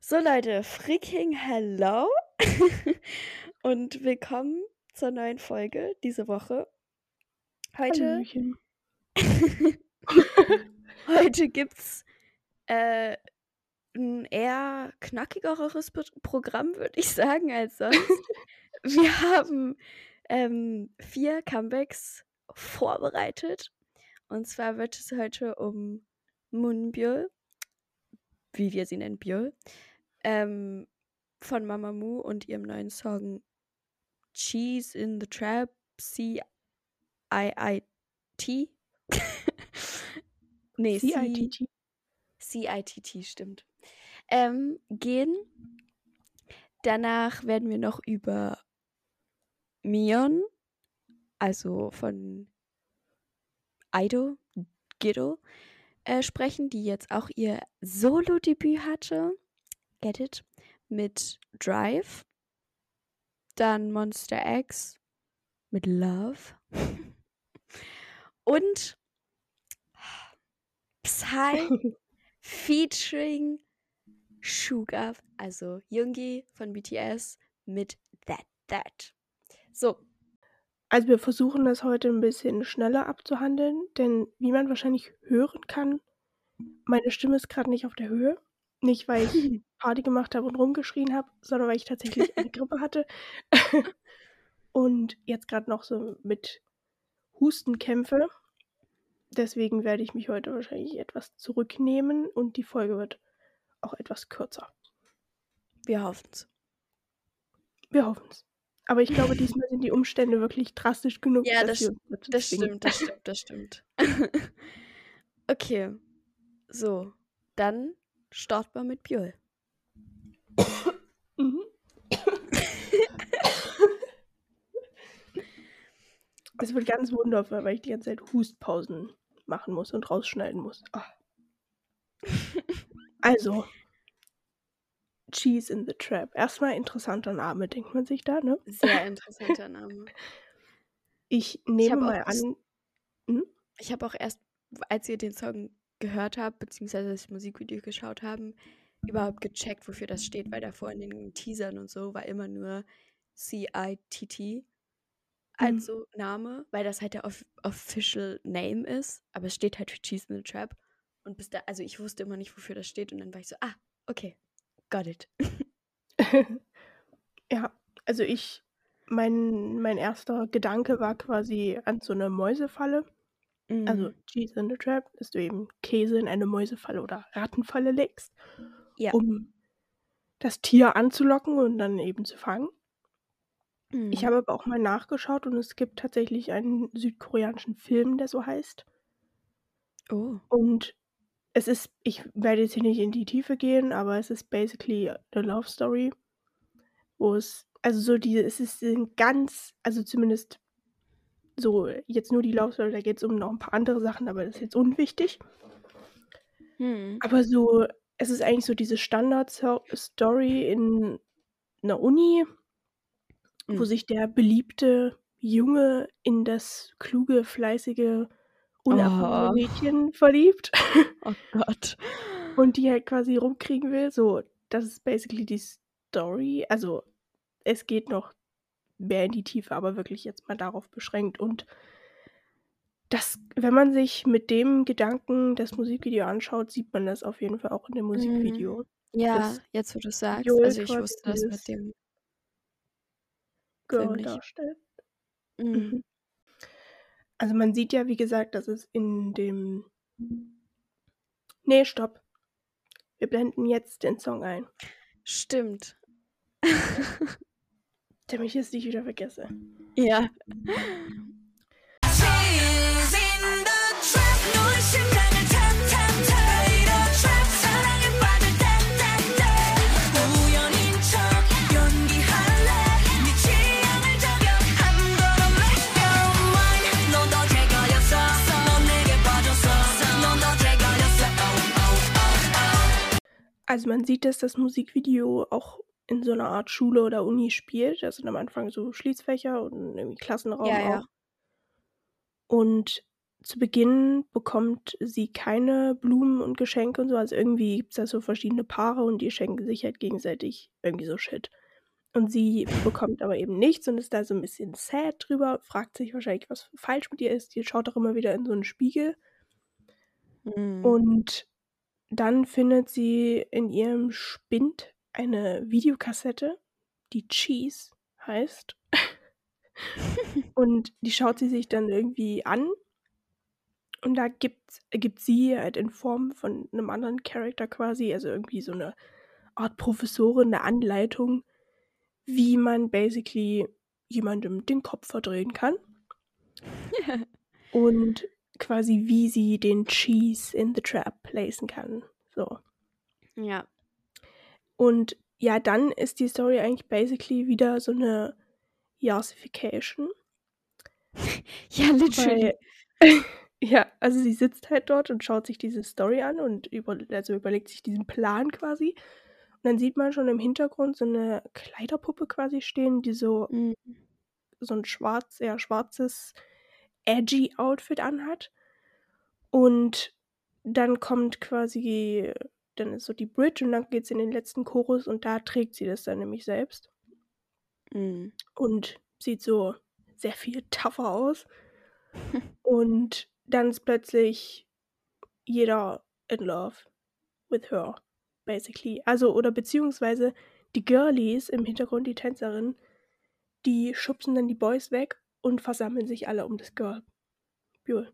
So Leute, freaking hello und willkommen zur neuen Folge diese Woche. Heute, heute gibt's äh, ein eher knackigeres Pro- Programm, würde ich sagen, als sonst. Wir haben ähm, vier Comebacks vorbereitet. Und zwar wird es heute um Moonbyul, wie wir sie nennen, Byul, ähm, von Mamamoo und ihrem neuen Song Cheese in the Trap, C-I-I-T. nee, C- CITT. C-I-T-T, stimmt. Ähm, gehen. Danach werden wir noch über Mion, also von Aido, Giddo, äh, sprechen, die jetzt auch ihr Solo-Debüt hatte. Get it? Mit Drive. Dann Monster X mit Love. Und Psy featuring Suga, also Yoongi von BTS mit That That. So, Also wir versuchen das heute ein bisschen schneller abzuhandeln, denn wie man wahrscheinlich hören kann, meine Stimme ist gerade nicht auf der Höhe. Nicht, weil ich Party gemacht habe und rumgeschrien habe, sondern weil ich tatsächlich eine Grippe hatte. und jetzt gerade noch so mit Husten kämpfe. Deswegen werde ich mich heute wahrscheinlich etwas zurücknehmen und die Folge wird auch etwas kürzer. wir hoffen's. Wir hoffen es. Aber ich glaube, diesmal sind die Umstände wirklich drastisch genug. Ja, dass das, wir uns dazu das stimmt, das stimmt, das stimmt. okay, so, dann starten wir mit Björn. Mhm. Es wird ganz wundervoll, weil ich die ganze Zeit Hustpausen machen muss und rausschneiden muss. Ah. Also, Cheese in the Trap. Erstmal interessanter Name, denkt man sich da, ne? Sehr interessanter Name. Ich nehme auch mal an. Ich habe auch erst, als ihr den Song gehört habt, beziehungsweise das Musikvideo geschaut haben, überhaupt gecheckt, wofür das steht, weil davor in den Teasern und so war immer nur C-I-T-T als Mhm. so Name, weil das halt der off official Name ist, aber es steht halt für Cheese in the Trap. Und bis da, also ich wusste immer nicht, wofür das steht und dann war ich so, ah, okay, got it. ja, also ich, mein, mein erster Gedanke war quasi an so eine Mäusefalle. Also Mhm. Cheese in the Trap, dass du eben Käse in eine Mäusefalle oder Rattenfalle legst, Ja. um das Tier anzulocken und dann eben zu fangen. Ich Mhm. habe aber auch mal nachgeschaut und es gibt tatsächlich einen südkoreanischen Film, der so heißt. Oh. Und es ist, ich werde jetzt hier nicht in die Tiefe gehen, aber es ist basically eine Love Story, wo es, also so diese, es ist ein ganz, also zumindest so, jetzt nur die Love Story, da geht es um noch ein paar andere Sachen, aber das ist jetzt unwichtig. Hm. Aber so, es ist eigentlich so diese Standard-Story in einer Uni, wo Mhm. sich der beliebte Junge in das kluge, fleißige, unerfahrene Oh. Mädchen verliebt Oh Gott. und die halt quasi rumkriegen will. So, das ist basically die Story. Also, es geht noch mehr in die Tiefe, aber wirklich jetzt mal darauf beschränkt. Und das, wenn man sich mit dem Gedanken das Musikvideo anschaut, sieht man das auf jeden Fall auch in dem Musikvideo. Ja, Das jetzt wo du sagst, Joel also ich wusste das mit dem Girl darstellt. Mhm. Mhm. Also man sieht ja, wie gesagt, dass es in dem. Nee, stopp. Wir blenden jetzt den Song ein, Stimmt. damit ich es nicht wieder vergesse. Ja. Also man sieht, dass das Musikvideo auch in so einer Art Schule oder Uni spielt. Das sind am Anfang so Schließfächer und irgendwie Klassenraum Ja, ja. auch. Und zu Beginn bekommt sie keine Blumen und Geschenke und so. Also irgendwie gibt es da so verschiedene Paare und die schenken sich halt gegenseitig irgendwie so Shit. Und sie bekommt aber eben nichts und ist da so ein bisschen sad drüber, fragt sich wahrscheinlich, was falsch mit ihr ist. Die schaut auch immer wieder in so einen Spiegel. Mhm. Und dann findet sie in ihrem Spind eine Videokassette, die Cheese heißt. und die schaut sie sich dann irgendwie an. Und da gibt, gibt sie halt in Form von einem anderen Charakter quasi, also irgendwie so eine Art Professorin, eine Anleitung, wie man basically jemandem den Kopf verdrehen kann. Und quasi wie sie den Cheese in the Trap placen kann. So. ja. Und ja, dann ist die Story eigentlich basically wieder so eine Yasification. Ja, literally. Weil, ja, also sie sitzt halt dort und schaut sich diese Story an und über, also überlegt sich diesen Plan quasi. Und dann sieht man schon im Hintergrund so eine Kleiderpuppe quasi stehen, die so, Mhm. so ein schwarz, eher schwarzes, edgy Outfit anhat. Und dann kommt quasi, dann ist so die Bridge und dann geht es in den letzten Chorus und da trägt sie das dann nämlich selbst. Mhm. und sieht so sehr viel tougher aus. und dann ist plötzlich jeder in love with her, basically. Also, oder beziehungsweise die Girlies im Hintergrund, die Tänzerinnen, die schubsen dann die Boys weg und versammeln sich alle um das Girl. Cool.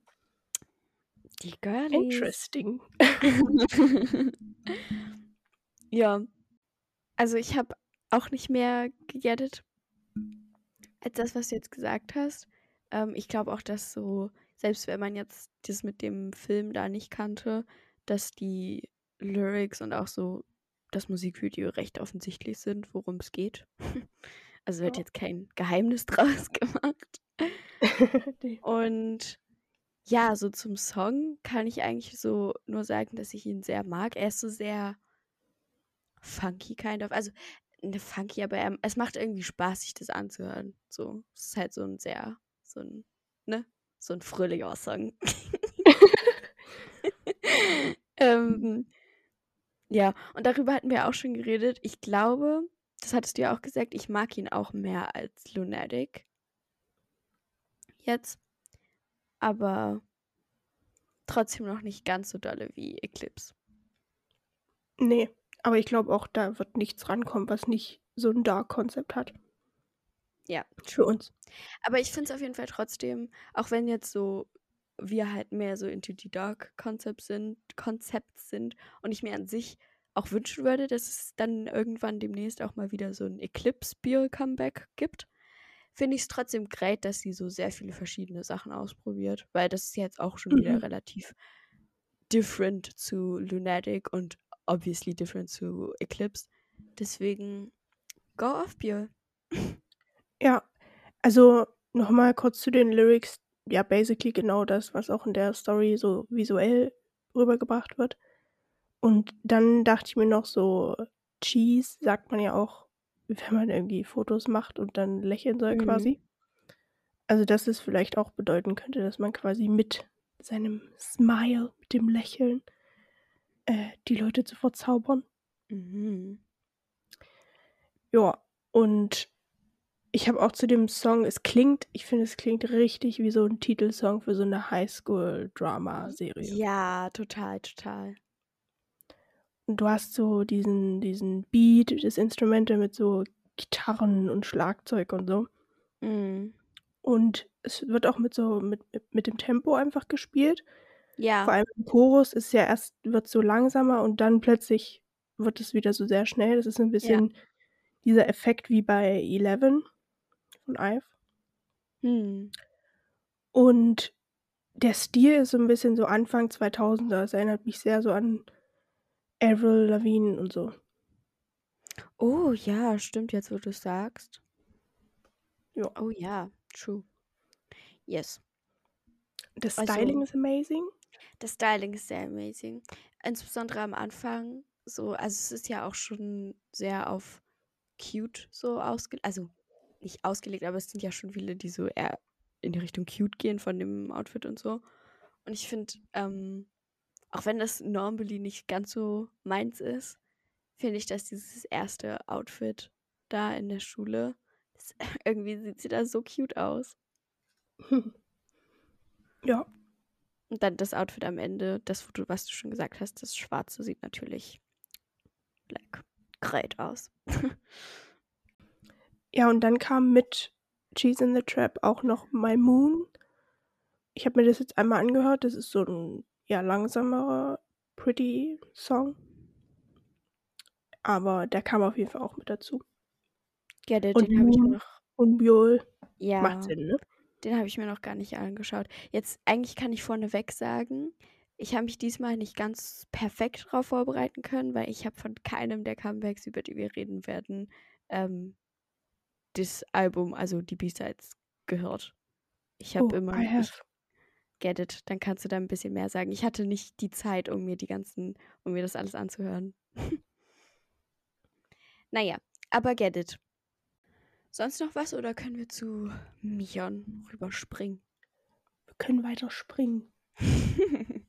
Die Girlies. Interesting. ja. Also ich habe auch nicht mehr gegettet als das, was du jetzt gesagt hast. Ähm, ich glaube auch, dass so, selbst wenn man jetzt das mit dem Film da nicht kannte, dass die Lyrics und auch so das Musikvideo recht offensichtlich sind, worum es geht. Also wird jetzt kein Geheimnis draus gemacht. Und ja, so zum Song kann ich eigentlich so nur sagen, dass ich ihn sehr mag. Er ist so sehr funky kind of. Also, ne funky, aber er, es macht irgendwie Spaß, sich das anzuhören. So, es ist halt so ein sehr, so ein, ne, so ein fröhlicher Song. ähm, ja, und darüber hatten wir auch schon geredet. Ich glaube, das hattest du ja auch gesagt, ich mag ihn auch mehr als Lunatic. Jetzt. Aber trotzdem noch nicht ganz so dolle wie Eclipse. nee, aber ich glaube auch, da wird nichts rankommen, was nicht so ein Dark-Konzept hat. Ja, Für uns. Aber ich finde es auf jeden Fall trotzdem, auch wenn jetzt so wir halt mehr so into the dark Concepts sind, Concepts sind und ich mir an sich auch wünschen würde, dass es dann irgendwann demnächst auch mal wieder so ein Eclipse Beer Comeback gibt, finde ich es trotzdem great, dass sie so sehr viele verschiedene Sachen ausprobiert, weil das ist jetzt auch schon Mhm. wieder relativ different zu Lunatic und obviously different zu Eclipse. Deswegen go off Beer. Ja, also nochmal kurz zu den Lyrics. Ja, basically genau das, was auch in der Story so visuell rübergebracht wird. Und dann dachte ich mir noch so, Cheese sagt man ja auch, wenn man irgendwie Fotos macht und dann lächeln soll Mhm. quasi. Also, dass es vielleicht auch bedeuten könnte, dass man quasi mit seinem Smile, mit dem Lächeln, äh, die Leute zu verzaubern. Mhm. Ja, und ich habe auch zu dem Song, es klingt, ich finde, es klingt richtig wie so ein Titelsong für so eine Highschool-Drama-Serie. Ja, total, total. Du hast so diesen, diesen Beat, das Instrumente mit so Gitarren und Schlagzeug und so. Mhm. Und es wird auch mit so, mit, mit, dem Tempo einfach gespielt. Vor Ja, allem im Chorus ist ja erst, wird so langsamer und dann plötzlich wird es wieder so sehr schnell. Das ist ein bisschen dieser Effekt wie bei Eleven von Ive. hm. Und der Stil ist so ein bisschen so Anfang 2000er. Es erinnert mich sehr so an Avril Lavigne und so. Oh ja, stimmt jetzt, wo du es sagst. Ja. Oh ja, true. Yes. Das Also- Styling ist amazing. Das Styling ist sehr amazing. Insbesondere am Anfang. So, also es ist ja auch schon sehr auf cute so ausgelegt. Also nicht ausgelegt, aber es sind ja schon viele, die so eher in die Richtung cute gehen von dem Outfit und so. Und ich finde, ähm, auch wenn das normally nicht ganz so meins ist, finde ich, dass dieses erste Outfit da in der Schule, das, irgendwie sieht sie da so cute aus. Ja, Und dann das Outfit am Ende, das Foto, was du schon gesagt hast, das schwarze sieht natürlich like, great aus. Ja, und dann kam mit Cheese in the Trap auch noch My Moon. Ich habe mir das jetzt einmal angehört. Das ist so ein ja, langsamerer Pretty Song. Aber der kam auf jeden Fall auch mit dazu. Ja, den, den habe ich mir noch. und Biol Ja. macht Sinn, ne? Den habe ich mir noch gar nicht angeschaut. Jetzt, eigentlich kann ich vorneweg sagen, ich habe mich diesmal nicht ganz perfekt darauf vorbereiten können, weil ich habe von keinem der Comebacks, über die wir reden werden, ähm, das Album, also die B-Sides, gehört. Ich habe Oh, immer. I have. Get it. Dann kannst du da ein bisschen mehr sagen. Ich hatte nicht die Zeit, um mir die ganzen, um mir das alles anzuhören. naja, aber get it. Sonst noch was oder können wir zu Mion rüberspringen? Wir können weiter springen.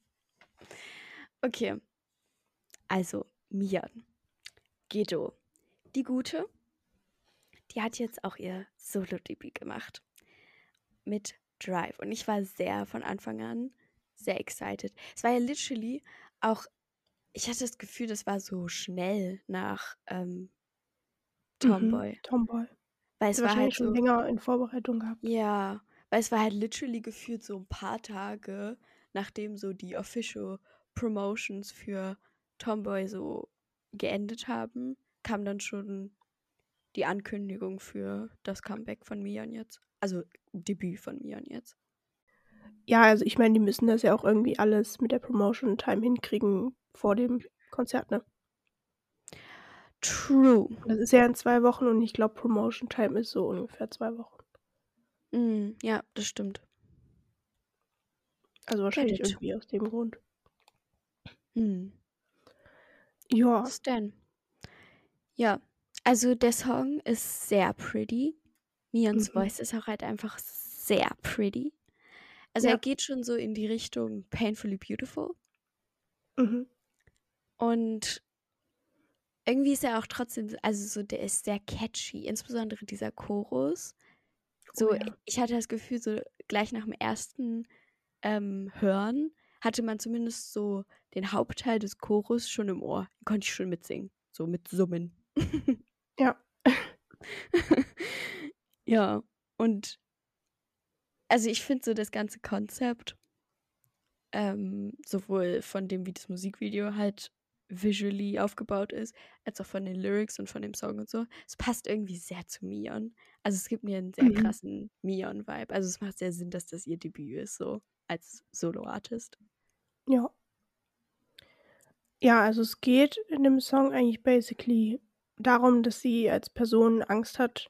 okay. Also, Mian. Gedo. Die Gute, die hat jetzt auch ihr Solo-Debüt gemacht. Mit Drive. Und ich war sehr von Anfang an sehr excited. Es war ja literally auch, ich hatte das Gefühl, das war so schnell nach ähm, Tomboy. Mhm. Tomboy. Weil es war halt wahrscheinlich so. schon länger in Vorbereitung gehabt. Ja, weil es war halt literally gefühlt so ein paar Tage, nachdem so die Official Promotions für Tomboy so geendet haben, kam dann schon die Ankündigung für das Comeback von Mian jetzt. Also Debüt von Mian jetzt. Ja, also ich meine, die müssen das ja auch irgendwie alles mit der Promotion Time hinkriegen vor dem Konzert, ne? True. Das ist ja in zwei Wochen und ich glaube, Promotion Time ist so ungefähr zwei Wochen. Mm, ja, das stimmt. Also wahrscheinlich irgendwie aus dem Grund. Hm. Ja, Was denn? Ja, also der Song ist sehr pretty. Mians Mhm. Voice ist auch halt einfach sehr pretty. Also Ja. er geht schon so in die Richtung Painfully Beautiful. mhm. Und irgendwie ist er auch trotzdem, also so, der ist sehr catchy, insbesondere dieser Chorus. So, Oh ja. ich hatte das Gefühl, so gleich nach dem ersten ähm, Hören hatte man zumindest so den Hauptteil des Chorus schon im Ohr. Den konnte ich schon mitsingen. So mit Summen. Ja. ja, und also ich finde so das ganze Konzept, ähm, sowohl von dem, wie das Musikvideo halt visually aufgebaut ist, als auch von den Lyrics und von dem Song und so. Es passt irgendwie sehr zu Mion. Also es gibt mir einen sehr Mhm. krassen Mion-Vibe. Also es macht sehr Sinn, dass das ihr Debüt ist, so als Solo-Artist. Ja. Ja, also es geht in dem Song eigentlich basically darum, dass sie als Person Angst hat,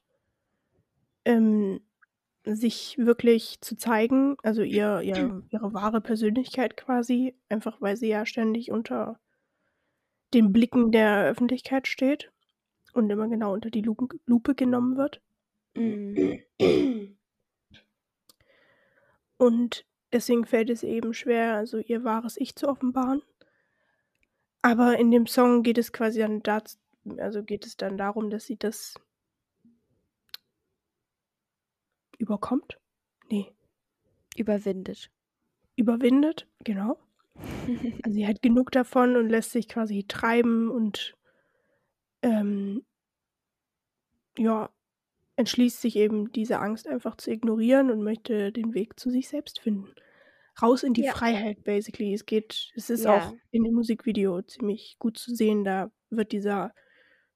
ähm, sich wirklich zu zeigen, also ihr, ihr, ihre wahre Persönlichkeit quasi, einfach weil sie ja ständig unter den Blicken der Öffentlichkeit steht und immer genau unter die Lupe, Lupe genommen wird. Mhm. Und deswegen fällt es eben schwer, also ihr wahres Ich zu offenbaren. Aber in dem Song geht es quasi dann dazu, also geht es dann darum, dass sie das überkommt. Nee, Überwindet. überwindet, genau. Also sie hat genug davon und lässt sich quasi treiben und ähm, ja, entschließt sich eben diese Angst einfach zu ignorieren und möchte den Weg zu sich selbst finden. Raus in die Ja. Freiheit, basically. Es geht, es ist Ja. auch in dem Musikvideo ziemlich gut zu sehen. Da wird dieser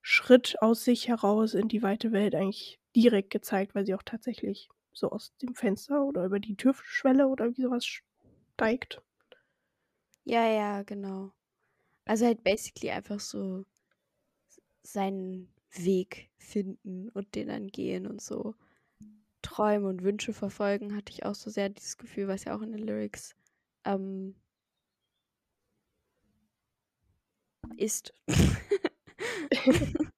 Schritt aus sich heraus in die weite Welt eigentlich direkt gezeigt, weil sie auch tatsächlich so aus dem Fenster oder über die Türschwelle oder wie sowas steigt. Ja, ja, genau. Also halt basically einfach so seinen Weg finden und den dann gehen und so Träume und Wünsche verfolgen, hatte ich auch so sehr dieses Gefühl, was ja auch in den Lyrics ähm, ist.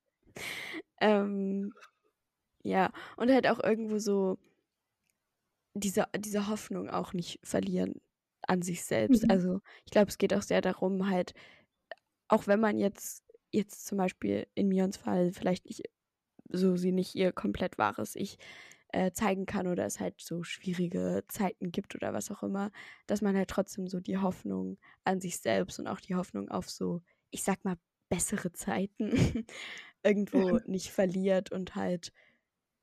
ähm, ja, und halt auch irgendwo so diese, diese Hoffnung auch nicht verlieren. an sich selbst. Mhm. Also ich glaube, es geht auch sehr darum, halt, auch wenn man jetzt, jetzt zum Beispiel in Mions Fall vielleicht nicht so sie nicht ihr komplett wahres Ich äh, zeigen kann oder es halt so schwierige Zeiten gibt oder was auch immer, dass man halt trotzdem so die Hoffnung an sich selbst und auch die Hoffnung auf so, ich sag mal, bessere Zeiten irgendwo nicht verliert und halt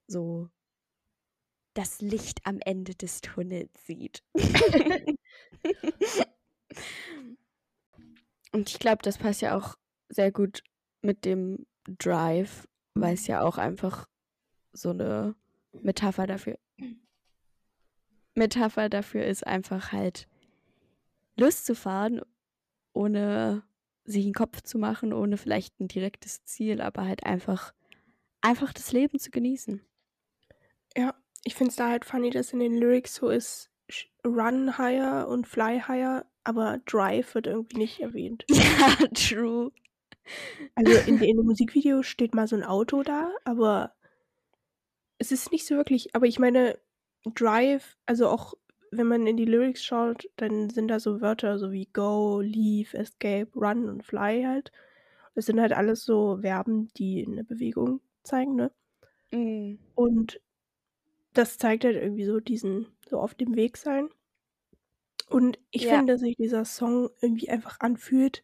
so das Licht am Ende des Tunnels sieht. und ich glaube, das passt ja auch sehr gut mit dem Drive, weil es ja auch einfach so eine Metapher dafür Metapher dafür ist einfach halt Lust zu fahren, ohne sich einen Kopf zu machen, ohne vielleicht ein direktes Ziel, aber halt einfach einfach das Leben zu genießen. Ja, ich finde es da halt funny, dass in den Lyrics so ist, Run higher und Fly higher, aber Drive wird irgendwie nicht erwähnt. Ja, true. Also in, in dem Musikvideo steht mal so ein Auto da, aber es ist nicht so wirklich, aber ich meine, Drive, also auch wenn man in die Lyrics schaut, dann sind da so Wörter so wie go, leave, escape, run und fly halt. Das sind halt alles so Verben, die eine Bewegung zeigen, ne? Mm. Und das zeigt halt irgendwie so diesen, so auf dem Weg sein. Und ich Ja. finde, dass sich dieser Song irgendwie einfach anfühlt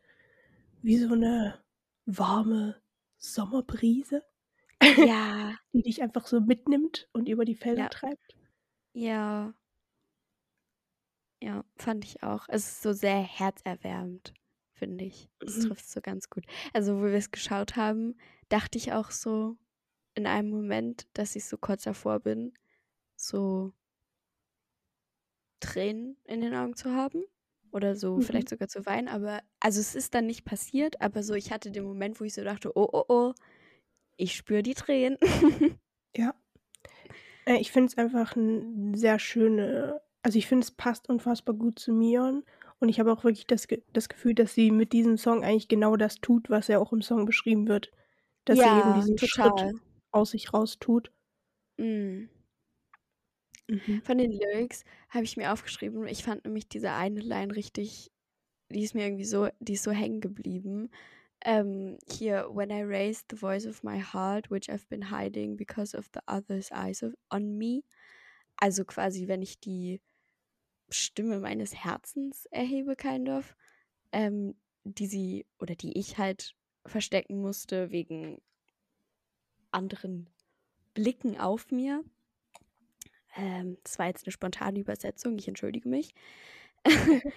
wie so eine warme Sommerbrise, Ja, die dich einfach so mitnimmt und über die Felder Ja. treibt. ja. Ja, fand ich auch. Es ist so sehr herzerwärmend, finde ich. Das Mhm. trifft so ganz gut. Also, wo wir es geschaut haben, dachte ich auch so in einem Moment, dass ich so kurz davor bin, so Tränen in den Augen zu haben oder so Mhm. vielleicht sogar zu weinen, aber also es ist dann nicht passiert, aber so ich hatte den Moment, wo ich so dachte, oh oh oh, ich spüre die Tränen. Ja. Äh, ich finde es einfach ein sehr schöne, also ich finde es passt unfassbar gut zu Mion und ich habe auch wirklich das, Ge- das Gefühl, dass sie mit diesem Song eigentlich genau das tut, was ja auch im Song beschrieben wird. Dass sie eben ja, diesen total. Schritt aus sich raus tut. Mm. Mhm. Von den Lyrics habe ich mir aufgeschrieben, ich fand nämlich diese eine Line richtig, die ist mir irgendwie so, die ist so hängen geblieben. Ähm, hier, when I raised the voice of my heart, which I've been hiding because of the other's eyes of, on me. Also quasi, wenn ich die Stimme meines Herzens erhebe, kind of, ähm, die sie oder die ich halt verstecken musste wegen anderen Blicken auf mir. Ähm, das war jetzt eine spontane Übersetzung, ich entschuldige mich.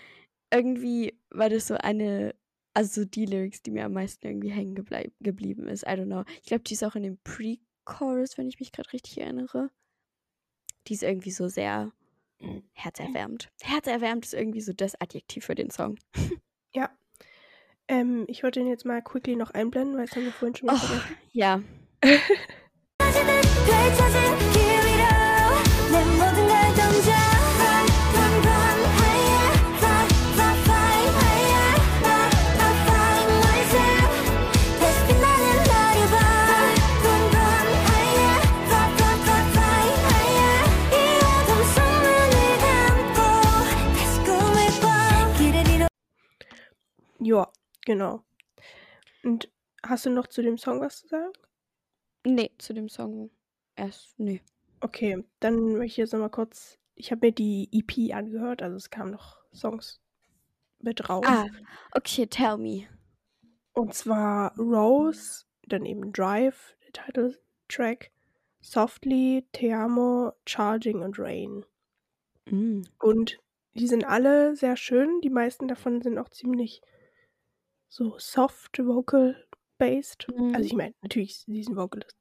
irgendwie war das so eine, also so die Lyrics, die mir am meisten irgendwie hängen geblieben ist. I don't know. Ich glaube, die ist auch in dem Pre-Chorus, wenn ich mich gerade richtig erinnere. Die ist irgendwie so sehr herzerwärmend. Herzerwärmend ist irgendwie so das Adjektiv für den Song. Ja. Ähm, ich wollte den jetzt mal quickly noch einblenden, weil es haben wir vorhin schon Oh, ja. genau. Und hast du noch zu dem Song was zu sagen? Nee, zu dem Song erst, nee. Okay, dann möchte ich jetzt nochmal kurz. Ich habe mir die EP angehört, also es kamen noch Songs mit raus. Ah, okay, tell me. Und zwar Rose, dann eben Drive, der Titeltrack, Softly, Te Amo, Charging und Rain. Mm. Und die sind alle sehr schön. Die meisten davon sind auch ziemlich so soft vocal based. Mhm. Also ich meine, natürlich diesen Vocalist.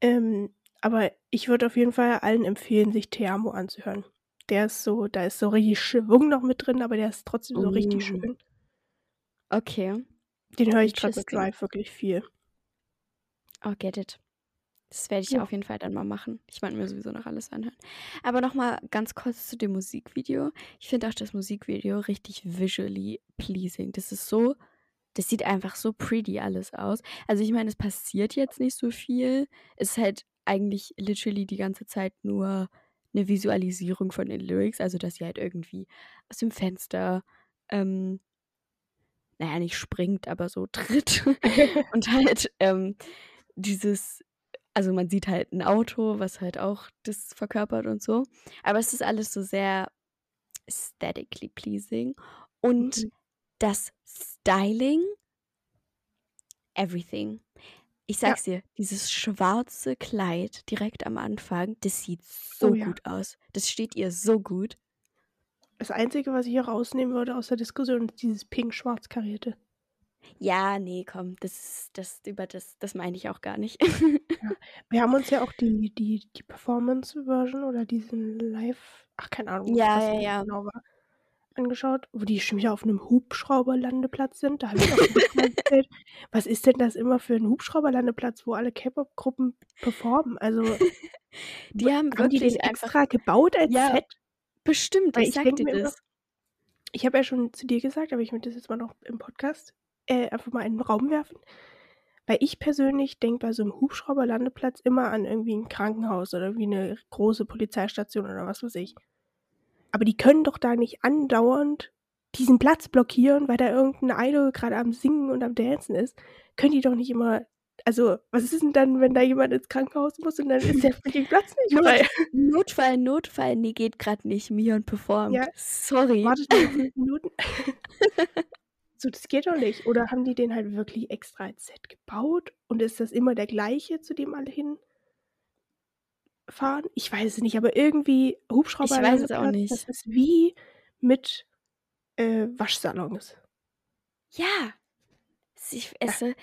Ähm, aber ich würde auf jeden Fall allen empfehlen, sich Te Amo anzuhören. Der ist so, da ist so richtig Schwung noch mit drin, aber der ist trotzdem so richtig Oh. schön. Okay. Den höre ich gerade mit. Drive wirklich viel. Oh, get it. Das werde ich Ja. auf jeden Fall dann mal machen. Ich wollte mir sowieso noch alles anhören. Aber nochmal ganz kurz zu dem Musikvideo. Ich finde auch das Musikvideo richtig visually pleasing. Das ist so, das sieht einfach so pretty alles aus. Also ich meine, es passiert jetzt nicht so viel. Es ist halt eigentlich literally die ganze Zeit nur eine Visualisierung von den Lyrics, also dass sie halt irgendwie aus dem Fenster, ähm, naja, nicht springt, aber so tritt und halt ähm, dieses, also man sieht halt ein Auto, was halt auch das verkörpert und so. Aber es ist alles so sehr aesthetically pleasing und Mhm. das Styling, everything. Ich Ja. sag's dir, dieses schwarze Kleid direkt am Anfang, das sieht so Oh ja. gut aus. Das steht ihr so gut. Das Einzige, was ich hier rausnehmen würde aus der Diskussion, ist dieses pink-schwarz karierte. Ja, nee, komm, das ist das über das das meine ich auch gar nicht. Wir haben uns ja auch die, die, die Performance-Version oder diesen Live, ach keine Ahnung, Ja, was ja, das ja. genau war, angeschaut, wo die schon wieder auf einem Hubschrauberlandeplatz sind. Da habe ich auch die Frage gestellt, was ist denn das immer für ein Hubschrauberlandeplatz, wo alle K-Pop-Gruppen performen? Also Die haben haben die den wirklich einfach extra gebaut als Ja, Set? bestimmt, Weil ich ich sag denke dir mir immer, das. ich habe ja schon zu dir gesagt, aber ich möchte das jetzt mal noch im Podcast äh, einfach mal in den Raum werfen. Weil ich persönlich denke bei so einem Hubschrauberlandeplatz immer an irgendwie ein Krankenhaus oder irgendwie eine große Polizeistation oder was weiß ich. Aber die können doch da nicht andauernd diesen Platz blockieren, weil da irgendein Idol gerade am Singen und am Dancen ist. Können die doch nicht immer. Also, was ist denn dann, wenn da jemand ins Krankenhaus muss und dann ist der freaking Platz nicht frei? Notfall, Notfall, nee, geht gerade nicht. Mion performt. Ja, Sorry. wartet nur fünf Minuten. so, das geht doch nicht. Oder haben die den halt wirklich extra als Set gebaut? Und ist das immer der gleiche, zu dem alle hinfahren? Ich weiß es nicht, aber irgendwie Ich weiß es auch Hubschrauberlandeplatz, nicht. das ist wie mit äh, Waschsalons. Ja. Ich, Ja. es, äh,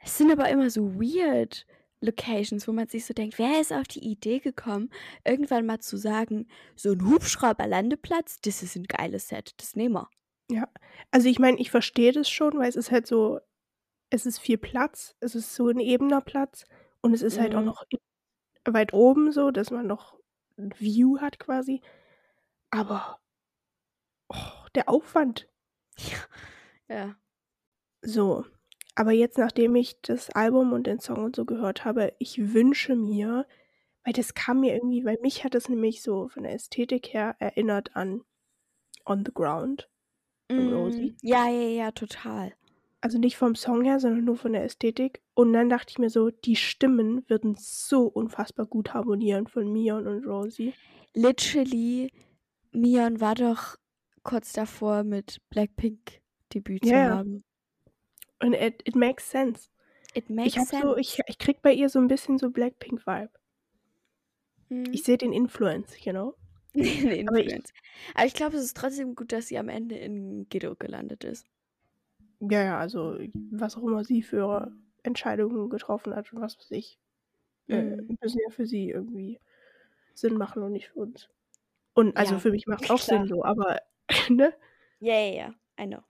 es sind aber immer so weird Locations, wo man sich so denkt, wer ist auf die Idee gekommen, irgendwann mal zu sagen, so ein Hubschrauberlandeplatz, das ist ein geiles Set, das nehmen wir. Ja, also ich meine, ich verstehe das schon, weil es ist halt so, es ist viel Platz, es ist so ein ebener Platz und es ist halt auch Mhm. noch weit oben so, dass man noch ein View hat quasi. Aber oh, der Aufwand. Ja. Ja. So, aber jetzt, nachdem ich das Album und den Song und so gehört habe, ich wünsche mir, weil das kam mir irgendwie, weil mich hat es nämlich so von der Ästhetik her erinnert an On the Ground Rosie. Mm, ja, ja, ja, total. Also nicht vom Song her, sondern nur von der Ästhetik. Und dann dachte ich mir so, die Stimmen würden so unfassbar gut harmonieren von Mion und Rosie. Literally, Mion war doch kurz davor, mit Blackpink Debüt zu Ja, ja. haben. Und it, it makes sense. It makes Ich hab sense. so, ich, ich krieg bei ihr so ein bisschen so Blackpink-Vibe. Mhm. Ich sehe den Influence, you know? Den Aber ich. Aber ich glaube, es ist trotzdem gut, dass sie am Ende in Ghetto gelandet ist. ja, ja, also was auch immer sie für Entscheidungen getroffen hat und was weiß ich, äh, Mhm. müssen ja für sie irgendwie Sinn machen und nicht für uns. Und also Ja, für mich macht es auch klar. Sinn so, aber ne? Ja, ja, ja, I know.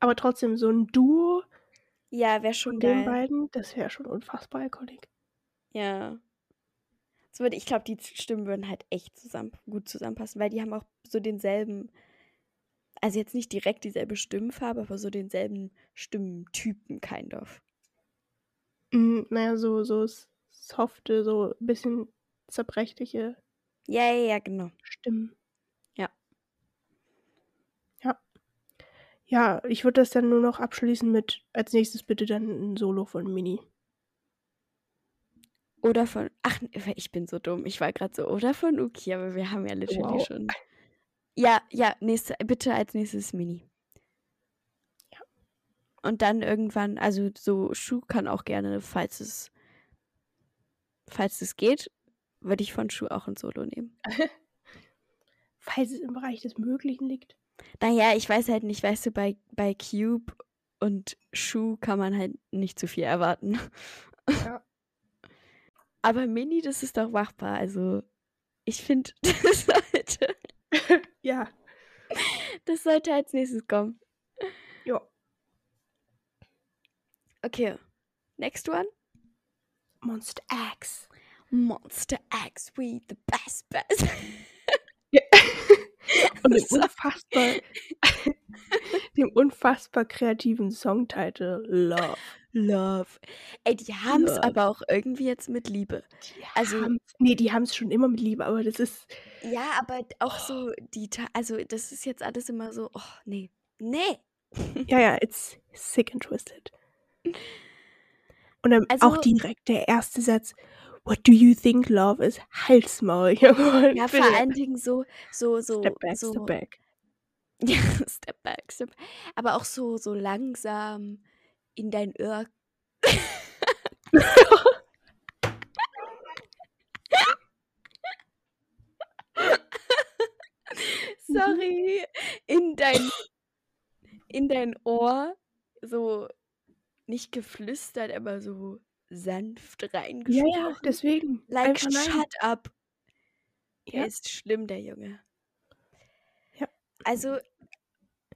Aber trotzdem so ein Duo Ja, wäre von schon den geil. beiden, das wäre schon unfassbar iconic. Ja. Es würde, ich glaube, die Stimmen würden halt echt zusammen, gut zusammenpassen, weil die haben auch so denselben, also jetzt nicht direkt dieselbe Stimmfarbe, aber so denselben Stimmtypen, kind of. Mm, naja, so, so softe, so ein bisschen zerbrechliche Ja, ja, ja, genau. Stimmen. Ja. Ja. Ja, ich würde das dann nur noch abschließen mit als nächstes bitte dann ein Solo von Mini. Oder von, ach, ich bin so dumm. Ich war gerade so, oder von Uki, aber wir haben ja literally Wow. schon. Ja, ja, nächste, bitte als nächstes Mini. Ja. Und dann irgendwann, also so Schuh kann auch gerne, falls es, falls es geht, würde ich von Schuh auch ein Solo nehmen. Falls es im Bereich des Möglichen liegt. Naja, ich weiß halt nicht, weißt du, bei, bei Cube und Schuh kann man halt nicht zu viel erwarten. Ja. Aber Mini, das ist doch machbar. Also, ich finde, das sollte, Ja. das sollte als nächstes kommen. Ja. Okay, next one. Monster X. Monster X, we the best, best. Ja. Und So. unfassbar dem unfassbar kreativen Songtitel Love. Love. Ey, die haben's Love. aber auch irgendwie jetzt mit Liebe. Die Also- haben's, nee, die haben es schon immer mit Liebe, aber das ist Ja, aber auch so die also das ist jetzt alles immer so, oh, nee. Nee. ja, ja, it's sick and twisted. Und dann auch Also- direkt der erste Satz. What do you think love is? Halsmaul, Junge. Ja, vor allen Dingen so so so Step back, so step back. Ja, step back, step. Aber auch so so langsam in dein Ohr. Sorry, in dein in dein Ohr so nicht geflüstert, aber so sanft Ja, reingesprochen. ja, deswegen. Like Einfach nein. shut up. Ja. ist schlimm, der Junge. Ja. Also,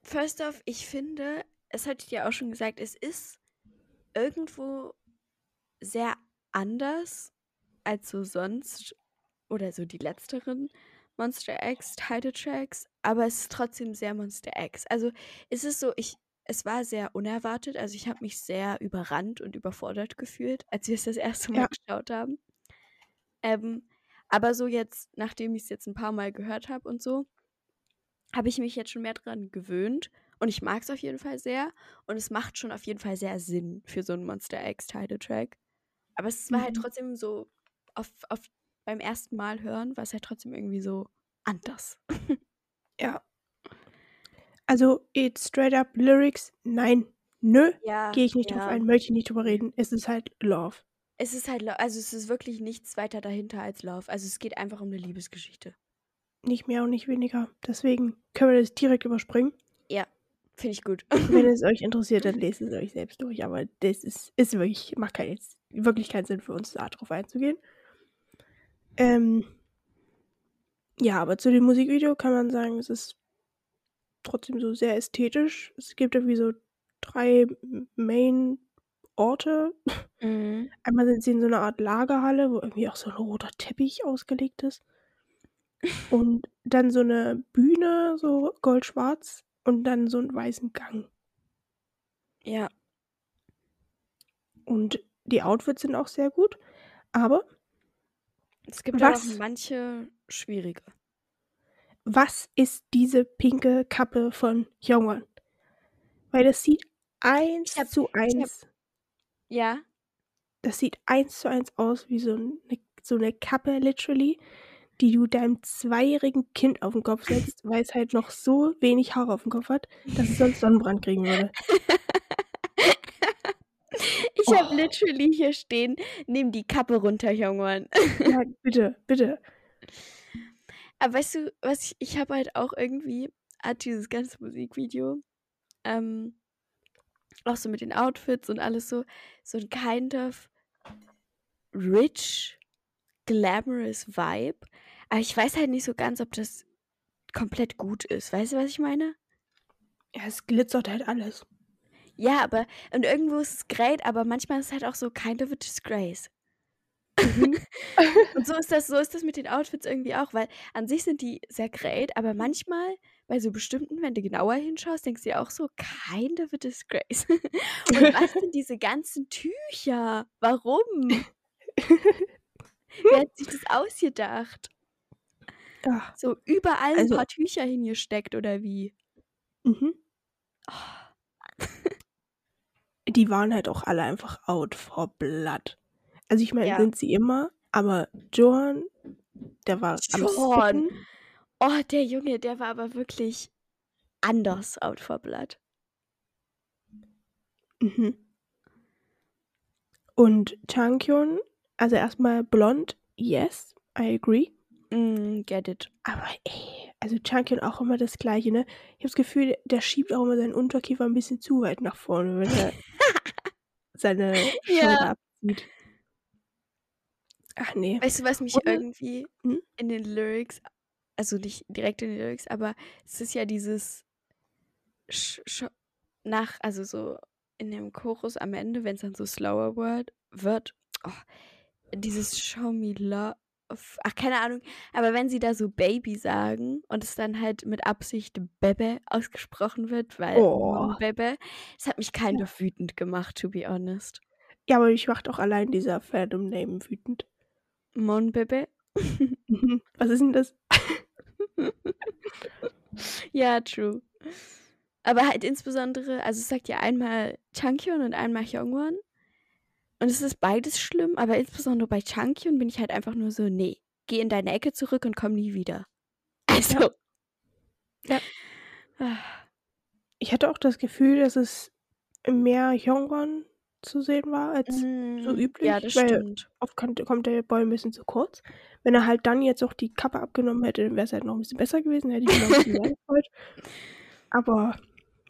first off, ich finde, es hatte ich dir auch schon gesagt, es ist irgendwo sehr anders als so sonst oder so die letzteren Monster X Title Tracks, aber es ist trotzdem sehr Monster X. Also, es ist so, ich es war sehr unerwartet, also ich habe mich sehr überrannt und überfordert gefühlt, als wir es das erste Mal Ja. geschaut haben. Ähm, aber so jetzt, nachdem ich es jetzt ein paar Mal gehört habe und so, habe ich mich jetzt schon mehr dran gewöhnt und ich mag es auf jeden Fall sehr und es macht schon auf jeden Fall sehr Sinn für so einen Monster X Title Track. Aber es war halt Mhm. trotzdem so auf, auf beim ersten Mal hören, war es halt trotzdem irgendwie so anders. Ja. Also, it's straight up Lyrics. Nein. Nö. Ja, Gehe ich nicht drauf ein, möchte ich nicht drüber reden. Es ist halt Love. Es ist halt, also es ist wirklich nichts weiter dahinter als Love. Also es geht einfach um eine Liebesgeschichte. Nicht mehr und nicht weniger. Deswegen können wir das direkt überspringen. Finde ich gut. Wenn es euch interessiert, dann lest es euch selbst durch. Aber das ist, ist wirklich, macht kein, jetzt wirklich keinen Sinn für uns, da drauf einzugehen. Ähm, ja, aber zu dem Musikvideo kann man sagen, es ist trotzdem so sehr ästhetisch. Es gibt irgendwie so drei Main-Orte. Mhm. Einmal sind sie in so einer Art Lagerhalle, wo irgendwie auch so ein roter Teppich ausgelegt ist. Und dann so eine Bühne, so goldschwarz. Und dann so einen weißen Gang. Ja. Und die Outfits sind auch sehr gut. Aber Es gibt aber auch Was? manche schwierige. Was ist diese pinke Kappe von Hyungwon? Weil das sieht eins hab- zu ich hab- eins. Ja. Das sieht eins zu eins aus wie so eine, so eine Kappe, literally, die du deinem zweijährigen Kind auf den Kopf setzt, weil es halt noch so wenig Haare auf dem Kopf hat, dass es sonst Sonnenbrand kriegen würde. Ich Oh. habe literally hier stehen, nimm die Kappe runter, Jungmann. Ja, bitte, bitte. Aber weißt du, was ich, ich habe halt auch irgendwie, hat dieses ganze Musikvideo, ähm, auch so mit den Outfits und alles so, so ein kind of rich, glamorous Vibe. Aber ich weiß halt nicht so ganz, ob das komplett gut ist. Weißt du, was ich meine? Ja, es glitzert halt alles. Ja, aber, und irgendwo ist es great, aber manchmal ist es halt auch so kind of a disgrace. Mhm. Und so ist das, so ist das mit den Outfits irgendwie auch, weil an sich sind die sehr great, aber manchmal bei so bestimmten, wenn du genauer hinschaust, denkst du dir auch so, kind of a disgrace. Und was sind diese ganzen Tücher? Warum? Wer hat sich das ausgedacht? Ach, So überall Also- ein paar Tücher hingesteckt oder wie? mhm. Oh, Die waren halt auch alle einfach out for blood. Also ich meine, Ja. sind sie immer, aber Johan, der war Johan. Oh, der Junge, der war aber wirklich anders out for blood. Mhm. Und Changkyun, also erstmal blond, yes, I agree. Mm, get it. Aber ey, also Changkyun auch immer das Gleiche, ne? Ich habe das Gefühl, der schiebt auch immer seinen Unterkiefer ein bisschen zu weit nach vorne, wenn er seine Ja. Schulter abzieht. Ach nee. Weißt du, was mich Oder- irgendwie Hm? in den Lyrics, also nicht direkt in den Lyrics, aber es ist ja dieses Sch Sch nach, also so in dem Chorus am Ende, wenn es dann so slower word, wird, oh, dieses Show me love, ach, keine Ahnung, aber wenn sie da so Baby sagen und es dann halt mit Absicht Bebe ausgesprochen wird, weil Oh. Bebe, das hat mich kind of wütend gemacht, to be honest. Ja, aber mich macht auch allein dieser Fandom-Name wütend. Mon Bebe? Was ist denn das? Ja, true. Aber halt insbesondere, also es sagt ja einmal Changhyun und einmal Hyungwon. Und es ist beides schlimm, aber insbesondere bei Changhyun bin ich halt einfach nur so, nee, geh in deine Ecke zurück und komm nie wieder. Also. Ja. Ah, Ich hatte auch das Gefühl, dass es mehr Hyungwon zu sehen war als so mm, üblich. Ja, das weil stimmt. oft kommt, kommt der Boy ein bisschen zu kurz. Wenn er halt dann jetzt auch die Kappe abgenommen hätte, dann wäre es halt noch ein bisschen besser gewesen. Hätte ich mich noch ein bisschen mehr gefreut. Aber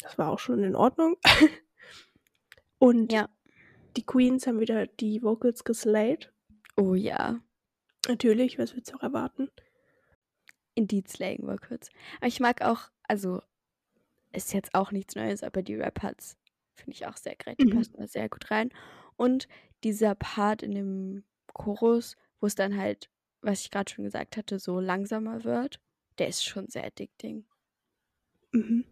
das war auch schon in Ordnung. Und Ja. die Queens haben wieder die Vocals geslayed. Oh ja. Natürlich, was willst du auch erwarten? Indeed Slaying war kurz. Aber ich mag auch, also ist jetzt auch nichts Neues, aber die Rap-Parts finde ich auch sehr great. Die Mhm. passen da sehr gut rein. Und dieser Part in dem Chorus, wo es dann halt, was ich gerade schon gesagt hatte, so langsamer wird, der ist schon sehr addicting. Mhm.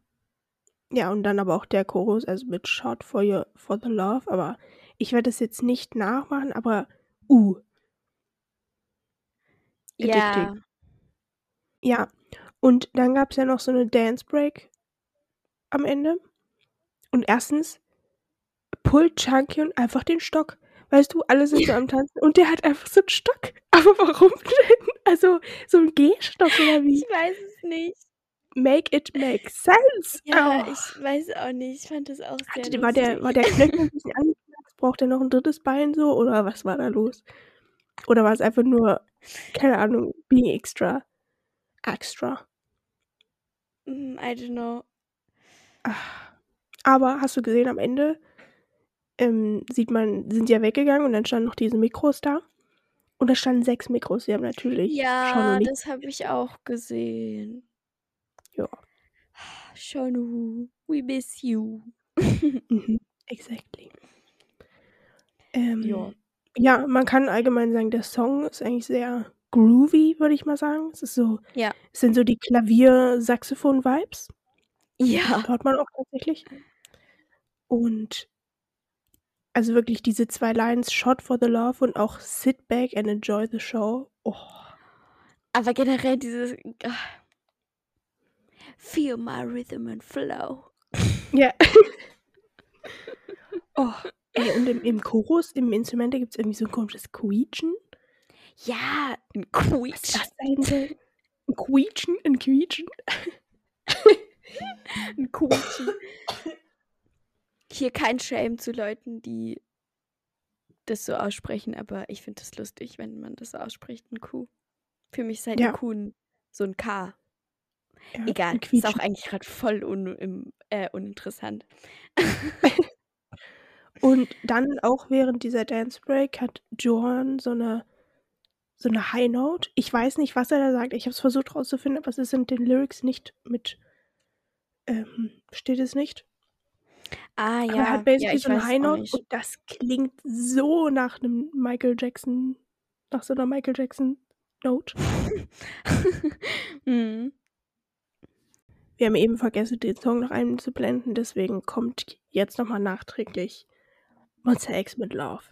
Ja, und dann aber auch der Chorus, also mit Shot for, your, for the Love. Aber ich werde das jetzt nicht nachmachen, aber uh, Ja, Addicting. Ja, und dann gab es ja noch so eine Dance Break am Ende. Und erstens pullt Chunkyun einfach den Stock. Weißt du, alle sind so am Tanzen und der hat einfach so einen Stock. Aber warum denn? Also so ein Gehstock oder wie? ich weiß es nicht. Make it make sense. Ja, Oh. ich weiß auch nicht. Ich fand das auch sehr Hatte, war, der, war der Knöchel ein bisschen angeknackst? Braucht er noch ein drittes Bein so? Oder was war da los? Oder war es einfach nur, keine Ahnung, being extra? Extra. Mm, I don't know. Ah. Aber hast du gesehen, am Ende ähm, sieht man, sind die ja weggegangen und dann standen noch diese Mikros da. Und da standen sechs Mikros. Sie haben natürlich Ja, das habe ich auch gesehen. Ja. Shonu, we miss you. Mhm. Exactly. Ähm, Ja. ja, man kann allgemein sagen, der Song ist eigentlich sehr groovy, würde ich mal sagen. Es ist so, Ja. es sind so die Klavier-Saxophon-Vibes. Ja. Hört man auch tatsächlich. Und also wirklich diese zwei Lines, Shot for the Love und auch Sit back and enjoy the show. Oh. Aber generell dieses. ah. Feel my rhythm and flow. Ja. oh. Ey, und im, im Chorus, im Instrumente gibt es irgendwie so ein komisches Quietschen. Ja, ein Was Quietsch. das soll? Ein Quietschen? Ein Quietschen? Ein Quietschen. Hier kein Shame zu Leuten, die das so aussprechen, aber ich finde es lustig, wenn man das so ausspricht, ein Q. Für mich ist halt Ja. ein ein, so ein K. Ja, Egal, ist auch eigentlich gerade voll un, im, äh, uninteressant. Und dann auch während dieser Dance Break hat Johan so eine so eine High Note. Ich weiß nicht, was er da sagt. Ich habe es versucht rauszufinden, aber es ist in den Lyrics nicht mit ähm, steht es nicht. Ah Aber er ja, hat ja, basically ich so eine High Note und das klingt so nach einem Michael Jackson, nach so einer Michael Jackson Note. mhm. Wir haben eben vergessen, den Song noch einzublenden, deswegen kommt jetzt nochmal nachträglich Monster X mit Love.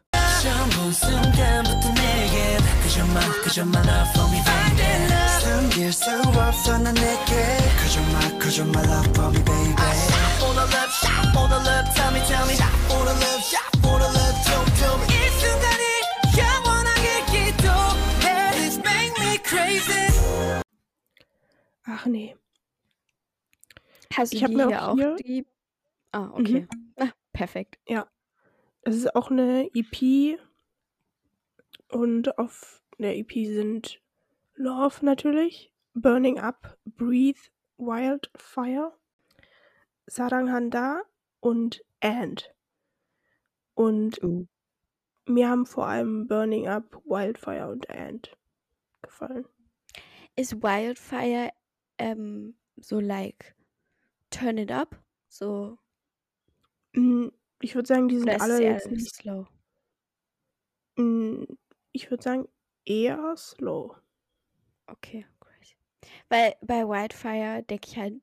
숨길 수 없어 난 내게 그저만 그저만 love for me baby Shot for the love, shot for the love, tell me, tell me Shot for the love, shot for the love, tell me, tell me 이 순간이 영원하게 기도해 This make me crazy Ach nee. Hast du Ich hab die mir hier auch auch hier- die? Ah, okay. Ah, perfekt. Es ist auch eine EP und auf der EP sind Love natürlich, Burning Up, Breathe, Wildfire, Sarang Handa und And. Und Uh. mir haben vor allem Burning Up, Wildfire und And gefallen. Ist Wildfire ähm, so like Turn It Up? So, Mm, Ich würde sagen, die sind oder ist es alle jetzt nicht. slow? mm, Ich würde sagen, eher slow. Okay, crazy. Weil bei Wildfire denke ich halt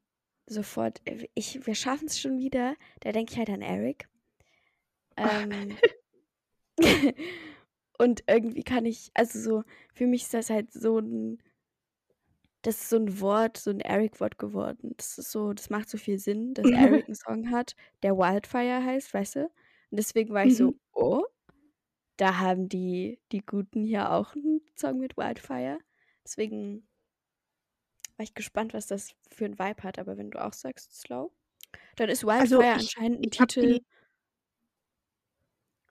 sofort, äh, ich, wir schaffen es schon wieder, da denke ich halt an Eric. Ähm, und irgendwie kann ich, also so, für mich ist das halt so ein, das ist so ein Wort, so ein Eric-Wort geworden. Das ist so, das macht so viel Sinn, dass Eric einen Song hat, der Wildfire heißt, weißt du? Und deswegen war ich so, Mhm. oh, da haben die, die Guten hier auch einen Song mit Wildfire. Deswegen war ich gespannt, was das für ein Vibe hat. Aber wenn du auch sagst, Slow, dann ist Also Wildfire ich, anscheinend ein Titel.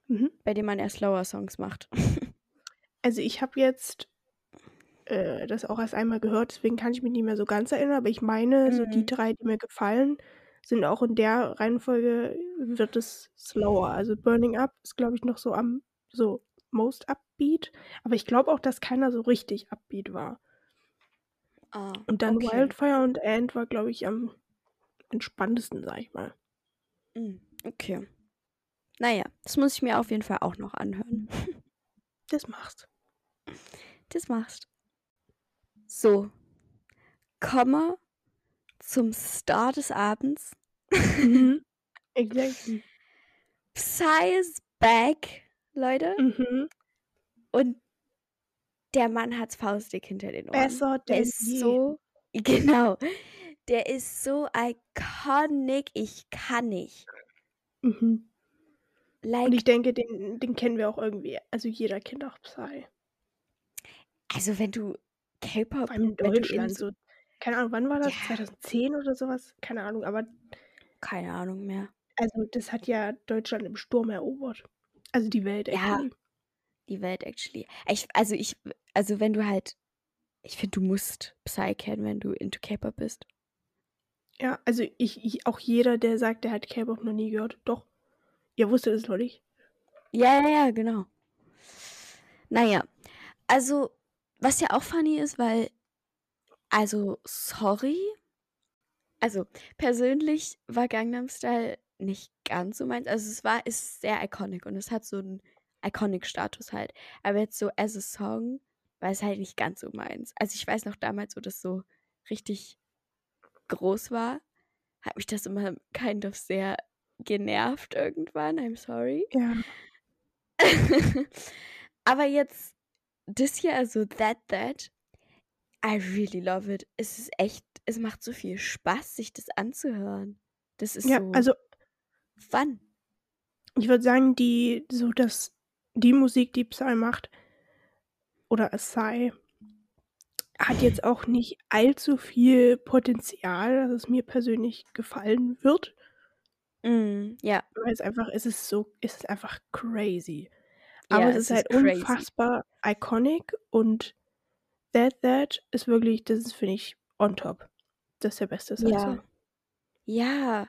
Mhm. bei dem man eher slower Songs macht. Also ich habe jetzt äh, das auch erst einmal gehört, deswegen kann ich mich nicht mehr so ganz erinnern, aber ich meine, so die Mhm. drei, die mir gefallen, sind auch in der Reihenfolge wird es slower. Also Burning Up ist, glaube ich, noch so am so most upbeat, aber ich glaube auch, dass keiner so richtig upbeat war. Ah, Und dann okay. Wildfire und Ant war, glaube ich, am entspanntesten, sag ich mal. Mm, Okay. Naja, das muss ich mir auf jeden Fall auch noch anhören. Das machst. Das machst. So, komme zum Start des Abends. Mhm. Exactly. Psy is back, Leute. Mhm. Und der Mann hat's faustdick hinter den Ohren. Besser Der denn ist je. so, genau, der ist so iconic, ich kann nicht. Mhm. Und Like, ich denke, den, den kennen wir auch irgendwie. Also jeder kennt auch Psy. also wenn du K-Pop, in Deutschland. so, keine Ahnung, wann war das? ja, 2010 oder sowas? Keine Ahnung, aber keine Ahnung mehr. also das hat ja Deutschland im Sturm erobert. Also die Welt, Ja, actually. Die Welt actually. Ich, also ich, also wenn du halt, ich finde, du musst Psy kennen, wenn du into K-Pop bist. Ja, also ich, ich, auch jeder, der sagt, der hat K-Pop noch nie gehört. Doch. Ihr wusstet es noch nicht. Ja, ja, ja, genau. Naja, also, was ja auch funny ist, weil, also, sorry, also, persönlich war Gangnam Style nicht ganz so meins. Also, es war, ist sehr iconic und es hat so einen Iconic-Status halt. Aber jetzt so as a Song war es halt nicht ganz so meins. Also, ich weiß noch damals, wo das so richtig groß war, hat mich das immer kind of sehr genervt irgendwann. I'm sorry. Ja. Aber jetzt, das hier, also That That, I really love it. Es ist echt, es macht so viel Spaß, sich das anzuhören. Das ist Ja, so also fun. ich würde sagen, die, so das, die Musik, die Psy macht, oder Psy, hat jetzt auch nicht allzu viel Potenzial, dass es mir persönlich gefallen wird. Mm, ja, Weil es einfach, es ist so, es ist einfach crazy. Aber ja, es es ist halt crazy. unfassbar iconic und That That ist wirklich, das ist, finde ich, on top. Das ist der beste Song. Ja, ja.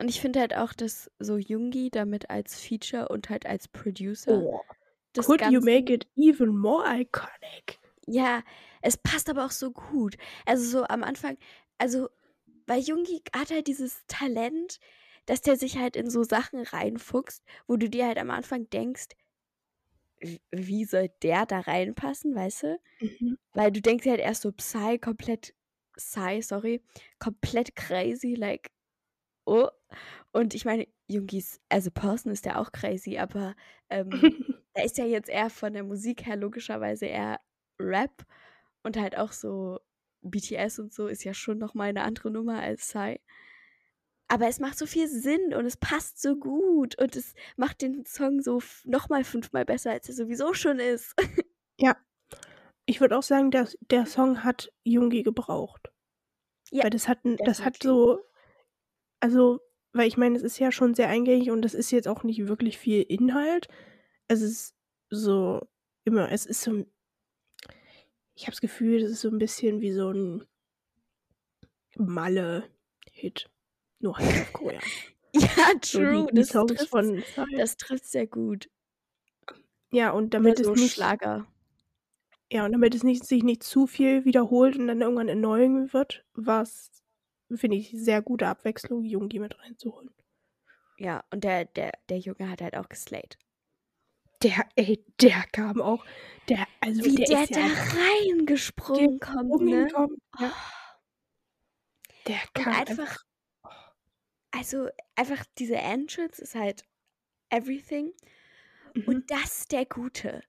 Und ich finde halt auch, dass so Jungi damit als Feature und halt als Producer Oh, could you Ganze make it even more iconic? Ja, es passt aber auch so gut. Also so am Anfang, also weil Jungi hat halt dieses Talent, dass der sich halt in so Sachen reinfuchst, wo du dir halt am Anfang denkst, "W- wie soll der da reinpassen, weißt du? Mhm. Weil du denkst halt erst so Psy komplett, Psy, sorry, komplett crazy, like, oh. Und ich meine, Jungis, as a person ist der auch crazy, aber ähm, da ist ja jetzt eher von der Musik her logischerweise eher Rap und halt auch so BTS und so ist ja schon noch mal eine andere Nummer als Psy. Aber es macht so viel Sinn und es passt so gut und es macht den Song so f- noch mal fünfmal besser, als er sowieso schon ist. ja, ich würde auch sagen, dass der Song hat Jungi gebraucht. Ja, Weil das hat, das hat so, also, weil ich meine, es ist ja schon sehr eingängig und das ist jetzt auch nicht wirklich viel Inhalt. Es ist so immer, es ist so, ich habe das Gefühl, das ist so ein bisschen wie so ein Malle-Hit. Nur halt auf Korean. Ja, So true. die, die Das trifft von das trifft sehr gut. Ja, und Oder damit es so nicht, Schlager. ja, und damit es nicht, sich nicht zu viel wiederholt und dann irgendwann annoying wird, war es, finde ich, sehr gute Abwechslung, Jungi mit reinzuholen. Ja, und der, der, der Junge hat halt auch geslayed. Der, ey, der kam auch. Der, also Wie der, der, ist da ja reingesprungen kommt, ne? umgekommen. Ja, der Und kann einfach, also einfach diese Entrance ist halt everything. Mhm. Und das ist der Gute,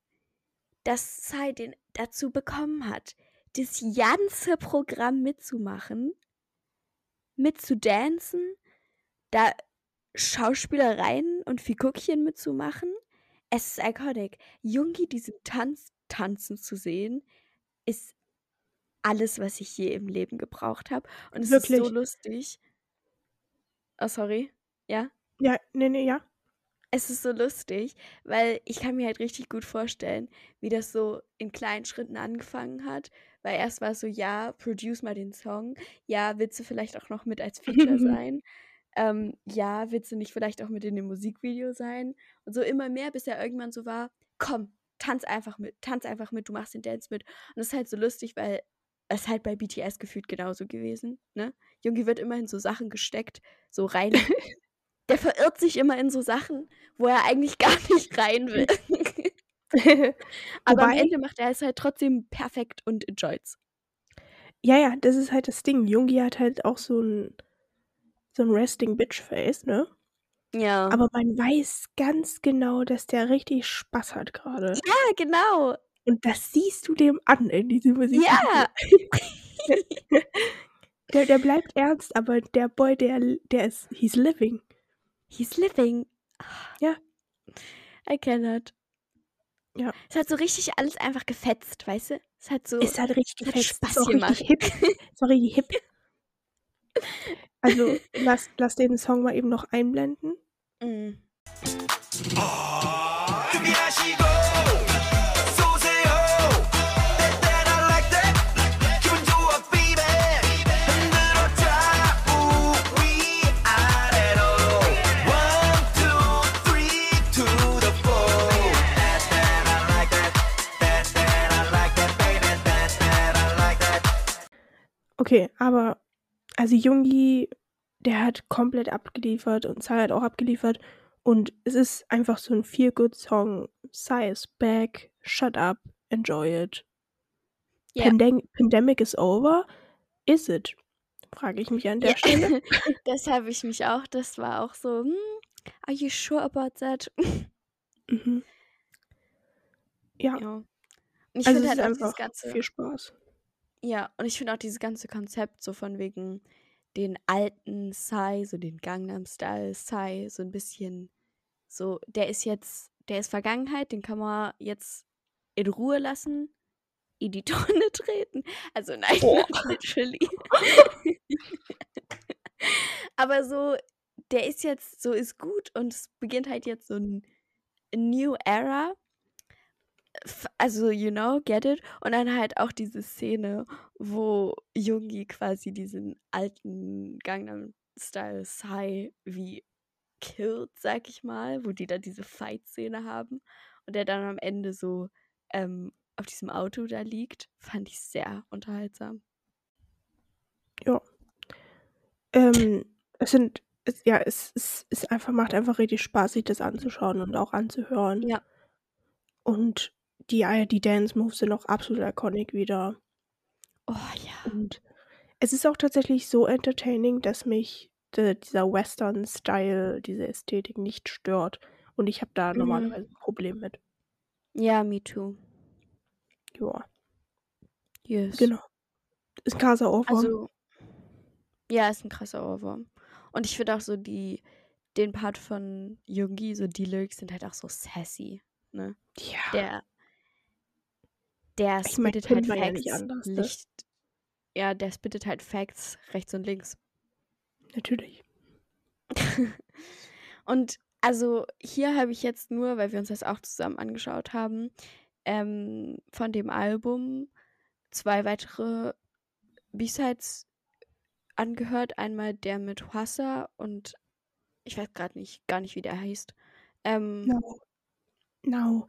dass Sai den dazu bekommen hat, das ganze Programm mitzumachen, mitzudancen, da Schauspielereien und Figurchen mitzumachen. Es ist iconic. Jungi diesen Tanz tanzen zu sehen, ist alles, was ich je im Leben gebraucht habe. Und es ist so Wirklich. lustig. Oh, sorry. Ja? Ja, nee, nee, ja. Es ist so lustig, weil ich kann mir halt richtig gut vorstellen, wie das so in kleinen Schritten angefangen hat. Weil erst war es so, ja, produce mal den Song. Ja, willst du vielleicht auch noch mit als Feature sein? Ähm, ja, willst du nicht vielleicht auch mit in dem Musikvideo sein? Und so immer mehr, bis er irgendwann so war, komm, tanz einfach mit, tanz einfach mit, du machst den Dance mit. Und das ist halt so lustig, weil es halt bei BTS gefühlt genauso gewesen, ne? Jungi wird immer in so Sachen gesteckt, so rein. Der verirrt sich immer in so Sachen, wo er eigentlich gar nicht rein will. Aber am Wobei- Ende macht er es halt trotzdem perfekt und enjoyt's. Ja, ja, das ist halt das Ding. Jungi hat halt auch so ein, so ein Resting Bitch Face, ne? Ja. Aber man weiß ganz genau, dass der richtig Spaß hat gerade. ja, genau. Und das siehst du dem an in diesem Musik. Ja. Der, der bleibt ernst, aber der Boy, der, der ist, he's living. He's living. Ja. I cannot. Ja. Es hat so richtig alles einfach gefetzt, weißt du? Es hat so. Ist halt richtig hat gefetzt. Spaß auch gemacht. richtig hip. Ist auch richtig hip. Also, lass, lass den Song mal eben noch einblenden. Mm. Okay, aber also Jungi, der hat komplett abgeliefert und Psy hat auch abgeliefert. Und es ist einfach so ein Feel-Good-Song. Psy is back, shut up, enjoy it. Ja. Pandem Pandemic is over? Is it? Frage ich mich an der Ja. Stelle. das habe ich mich auch. Das war auch so. Hm, are you sure about that? Mhm. Ja, ja. Ich also finde halt auch einfach dieses ganze. viel Spaß. Ja, und ich finde auch dieses ganze Konzept so von wegen den alten Psy, so den Gangnam Style Psy, so ein bisschen so, der ist jetzt, der ist Vergangenheit, den kann man jetzt in Ruhe lassen, in die Tonne treten. Also nein, Oh. literally. Aber so, der ist jetzt, so ist gut und es beginnt halt jetzt so ein New Era. Also, you know, get it? Und dann halt auch diese Szene, wo Jungi quasi diesen alten Gangnam Style Psy wie killt, sag ich mal, wo die da diese Fight-Szene haben und der dann am Ende so ähm, auf diesem Auto da liegt, fand ich sehr unterhaltsam. Ähm, es sind, es, ja, es, es ist einfach, macht einfach richtig Spaß, sich das anzuschauen und auch anzuhören. Ja. Und die, äh, die Dance Moves sind auch absolut iconic wieder. Oh ja. Und es ist auch tatsächlich so entertaining, dass mich de, dieser Western-Style, diese Ästhetik nicht stört. Und ich habe da Mhm. normalerweise ein Problem mit. Ja, me too. Ja, Yes. genau. Ist ein krasser Ohrwurm. Also, ja, ist ein krasser Ohrwurm. Und ich finde auch so die, den Part von Jungi, so die Lyrics sind halt auch so sassy, ne? ja. Der, der Ich spittet halt man ja Facts, anders, ne? Licht. Ja, der spittet halt Facts rechts und links. Natürlich. Und also hier habe ich jetzt nur, weil wir uns das auch zusammen angeschaut haben, ähm, von dem Album zwei weitere B-Sides angehört. Einmal der mit Huassa und ich weiß gerade nicht, gar nicht, wie der heißt. Ähm, No. No.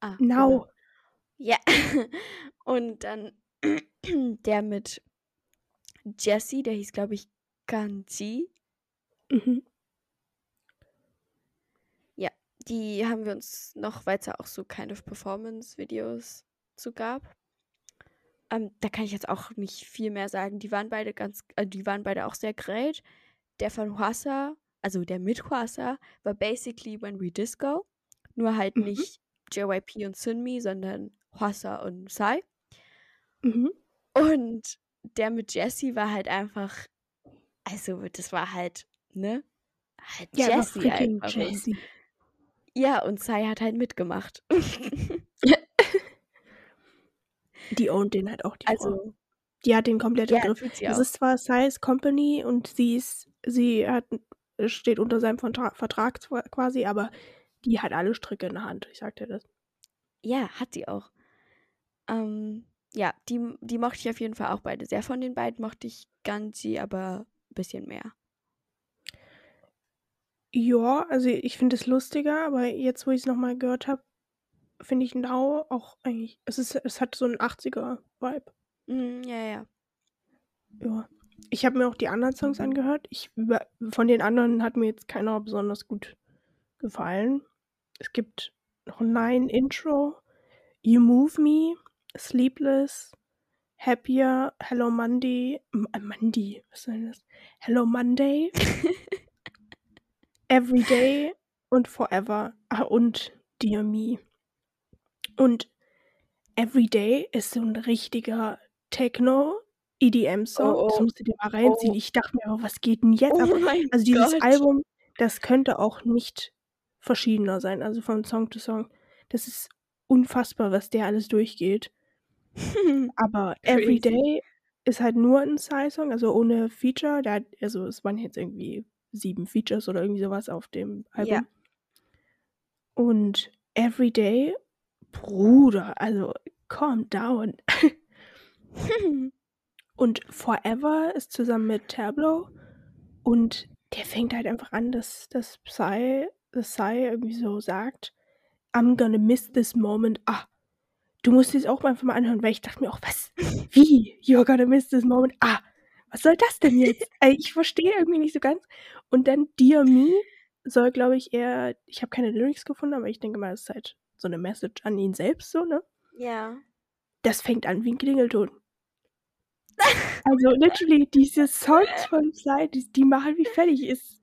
ah, No. Ja. Und dann der mit Jesse, der hieß, glaube ich, Ganji. Mhm. die haben wir uns noch, weil es ja auch so kind of Performance-Videos zu gab. Ähm, da kann ich jetzt auch nicht viel mehr sagen. Die waren beide ganz, äh, die waren beide auch sehr great. Der von Huasa, also der mit Huasa, war basically When We Disco. Nur halt Mhm. nicht JYP und Sunmi, sondern Huasa und Psy. Mhm. Und der mit Jessie war halt einfach, also das war halt, ne? Halt Ja, freaking einfach. Und, Jessie. ja, und Psy hat halt mitgemacht. Die ownt den halt auch, die Frau. also, Die hat den komplett im ja, Griff. Das auch. ist zwar Size Company und sie ist, sie hat, steht unter seinem Vertra Vertrag quasi, aber die hat alle Stricke in der Hand. Ich sag dir das. Ja, hat sie auch. Ähm, ja, die, die mochte ich auf jeden Fall auch beide sehr. Von den beiden mochte ich Ganji aber ein bisschen mehr. Ja, also ich finde es lustiger, aber jetzt, wo ich es nochmal gehört habe, finde ich Now auch eigentlich, es, ist, es hat so einen 80er-Vibe. Mm, ja, ja. Ja. Ich habe mir auch die anderen Songs angehört. Ich, von den anderen hat mir jetzt keiner besonders gut gefallen. Es gibt noch Nine Intro, You Move Me, Sleepless, Happier, Hello Monday, M äh, Monday, was soll denn das? Hello Monday, Everyday und Forever ah, und Dear Me. Und Everyday ist so ein richtiger Techno EDM-Song. Oh, Das oh, musst du dir mal reinziehen. oh. Ich dachte mir, oh, was geht denn jetzt Oh ab? mein Also dieses Gott. Album, das könnte auch nicht verschiedener sein, also von Song zu Song. Das ist unfassbar, was der alles durchgeht. Aber. Everyday ist halt nur ein Psy-Song, also ohne Feature. Der hat, also es waren jetzt irgendwie sieben Features oder irgendwie sowas auf dem Album. Ja. Und Everyday, Bruder, also calm down. Und Forever ist zusammen mit Tableau und der fängt halt einfach an, dass das Psy, das Psy irgendwie so sagt, I'm gonna miss this moment. Ah, du musst es auch einfach mal anhören, weil ich dachte mir auch, was? Wie? You're gonna miss this moment. Ah, was soll das denn jetzt? Also ich verstehe irgendwie nicht so ganz. Und dann Dear Me soll, glaube ich, eher, ich habe keine Lyrics gefunden, aber ich denke mal, es ist halt so eine Message an ihn selbst, so, ne? ja. Das fängt an wie ein Klingelton. Also literally, diese Songs von Psy, die, die machen mich fertig. Ist,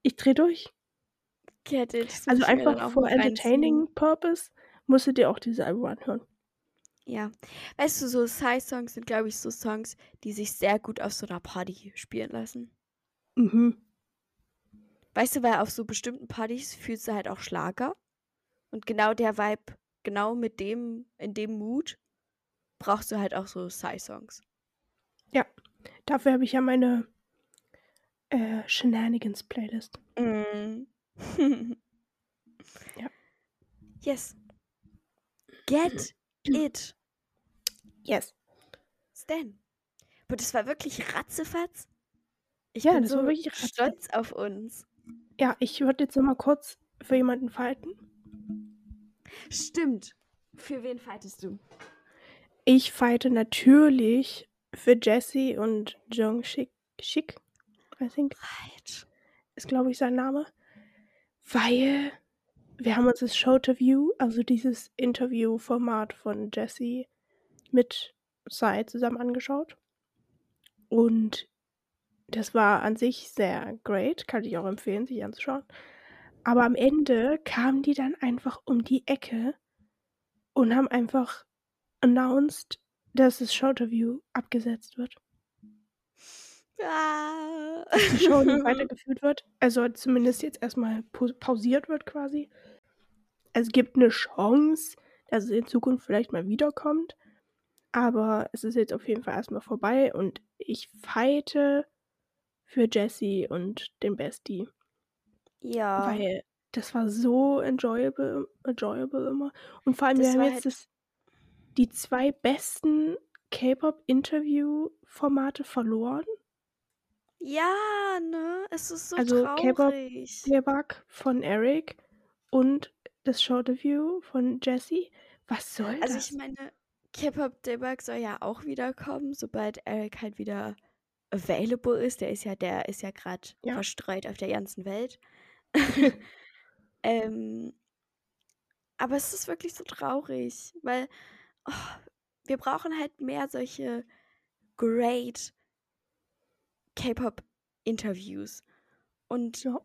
ich dreh durch. Get it. Also einfach for entertaining purpose musst du dir auch diese Album anhören. Ja. Weißt du, so Psy-Songs sind, glaube ich, so Songs, die sich sehr gut auf so einer Party spielen lassen. Mhm. Weißt du, weil auf so bestimmten Partys fühlst du halt auch Schlager. Und genau der Vibe, genau mit dem, in dem Mood, brauchst du halt auch so Psy-Songs. Dafür habe ich ja meine äh, Shenanigans-Playlist. Mm. Ja. Yes. Get it. Yes. Stan. Aber das war wirklich ratzefatz. Ich Ja, bin das so war wirklich ratzefatz. stolz auf uns. Ja, ich würde jetzt noch mal kurz für jemanden fighten. Stimmt. Für wen fightest du? Ich fighte natürlich für Jesse und Jung Shik, Shik I think, Right. ist glaube ich sein Name. Weil wir haben uns das Show to View, also dieses Interview-Format von Jesse mit Sai zusammen angeschaut. Und das war an sich sehr great, kann ich auch empfehlen, sich anzuschauen. Aber am Ende kamen die dann einfach um die Ecke und haben einfach announced, dass das Show to View abgesetzt wird. Ah. Dass die Show nicht weitergeführt wird. Also zumindest jetzt erstmal pausiert wird quasi. Es gibt eine Chance, dass es in Zukunft vielleicht mal wiederkommt. Aber es ist jetzt auf jeden Fall erstmal vorbei und ich fighte für Jesse und den Bestie. ja. Weil das war so enjoyable, enjoyable immer. Und vor allem, Das wir haben jetzt halt- das, die zwei besten K-Pop-Interview-Formate verloren. Ja, ne? Es ist so Also, K-Pop- traurig. Playback von Eric und das Short Review von Jesse. Was soll Also das? ich meine, K-Pop Debug soll ja auch wiederkommen, sobald Eric halt wieder available ist. Der ist ja, der ist ja gerade Ja. verstreut auf der ganzen Welt. ähm, Aber es ist wirklich so traurig, weil oh, wir brauchen halt mehr solche great K-Pop-Interviews. Und Ja.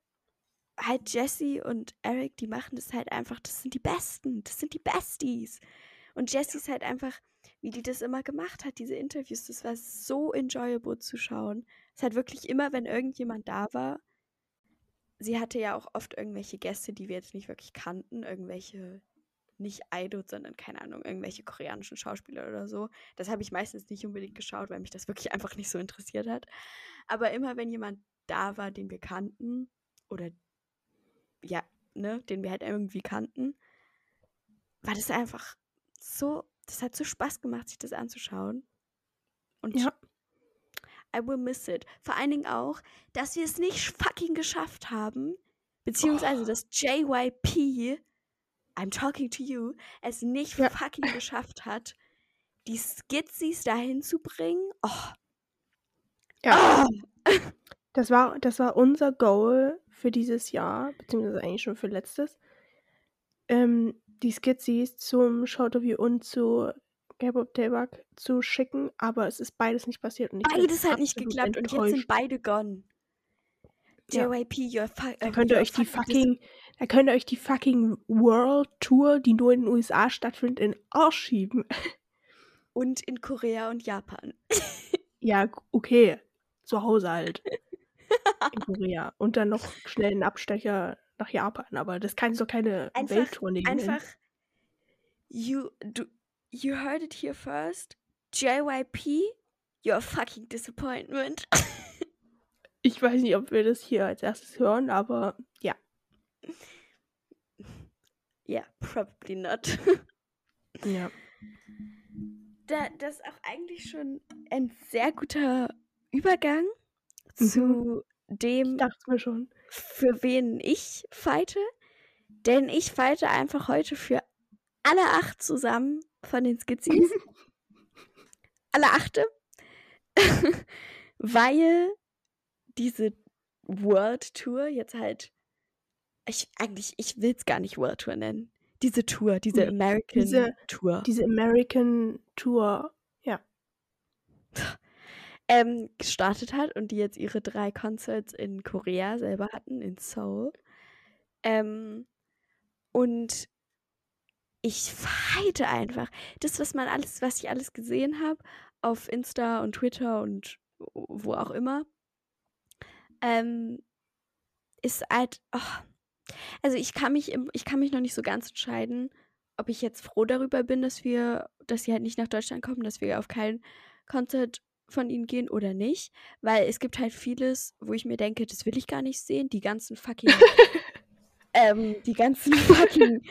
halt Jessie und Eric, die machen das halt einfach, das sind die Besten, das sind die Besties. Und Jessie ist halt einfach, wie die das immer gemacht hat, diese Interviews, das war so enjoyable zu schauen. Es hat wirklich immer, wenn irgendjemand da war, sie hatte ja auch oft irgendwelche Gäste, die wir jetzt nicht wirklich kannten, irgendwelche nicht Idols, sondern keine Ahnung, irgendwelche koreanischen Schauspieler oder so. Das habe ich meistens nicht unbedingt geschaut, weil mich das wirklich einfach nicht so interessiert hat. Aber immer wenn jemand da war, den wir kannten oder ja, ne, den wir halt irgendwie kannten, war das einfach so, das hat so Spaß gemacht, sich das anzuschauen. Und Ja. I will miss it. Vor allen Dingen auch, dass wir es nicht fucking geschafft haben, beziehungsweise Oh. dass JYP, I'm talking to you, es nicht Ja. fucking geschafft hat, die Skizzies dahin zu bringen. Oh, Ja. oh. Das war, das war unser Goal für dieses Jahr, beziehungsweise eigentlich schon für letztes. Ähm, die Skizzies zum Shortoview und zu K-Pop Debug zu schicken, aber es ist beides nicht passiert. Beides hat nicht geklappt und jetzt sind beide gone. Ja. JYP, you're fu Da äh, könnt ihr euch die fucking da könnt ihr euch die fucking World Tour, die nur in den USA stattfindet, in Arsch schieben. und in Korea und Japan. Ja, okay. Zu Hause halt. In Korea. Und dann noch schnell einen Abstecher nach Japan. Aber das kann doch keine Einfach, Welttournee nennen. einfach, you, du, you heard it here first. JYP, you're a fucking disappointment. Ich weiß nicht, ob wir das hier als erstes hören, aber ja. yeah, probably not. ja. da, das ist auch eigentlich schon ein sehr guter Übergang Mhm. zu dem, Ich dachte mir schon. für wen ich fighte. Denn ich fighte einfach heute für alle acht zusammen von den Skizzis. alle achte. Weil diese World Tour jetzt halt. Ich, eigentlich, ich will es gar nicht World Tour nennen. Diese Tour, diese Nee, American diese- Tour. Diese American Tour. Ja. ähm, gestartet hat und die jetzt ihre drei Concerts in Korea selber hatten, in Seoul. Ähm, und ich fighte einfach. Das, was man alles, was ich alles gesehen habe, auf Insta und Twitter und wo auch immer, ähm, ist halt. Oh. Also ich kann mich im, ich kann mich noch nicht so ganz entscheiden, ob ich jetzt froh darüber bin, dass wir, dass sie halt nicht nach Deutschland kommen, dass wir auf kein Konzert von ihnen gehen oder nicht. Weil es gibt halt vieles, wo ich mir denke, das will ich gar nicht sehen. Die ganzen fucking ähm, die ganzen fucking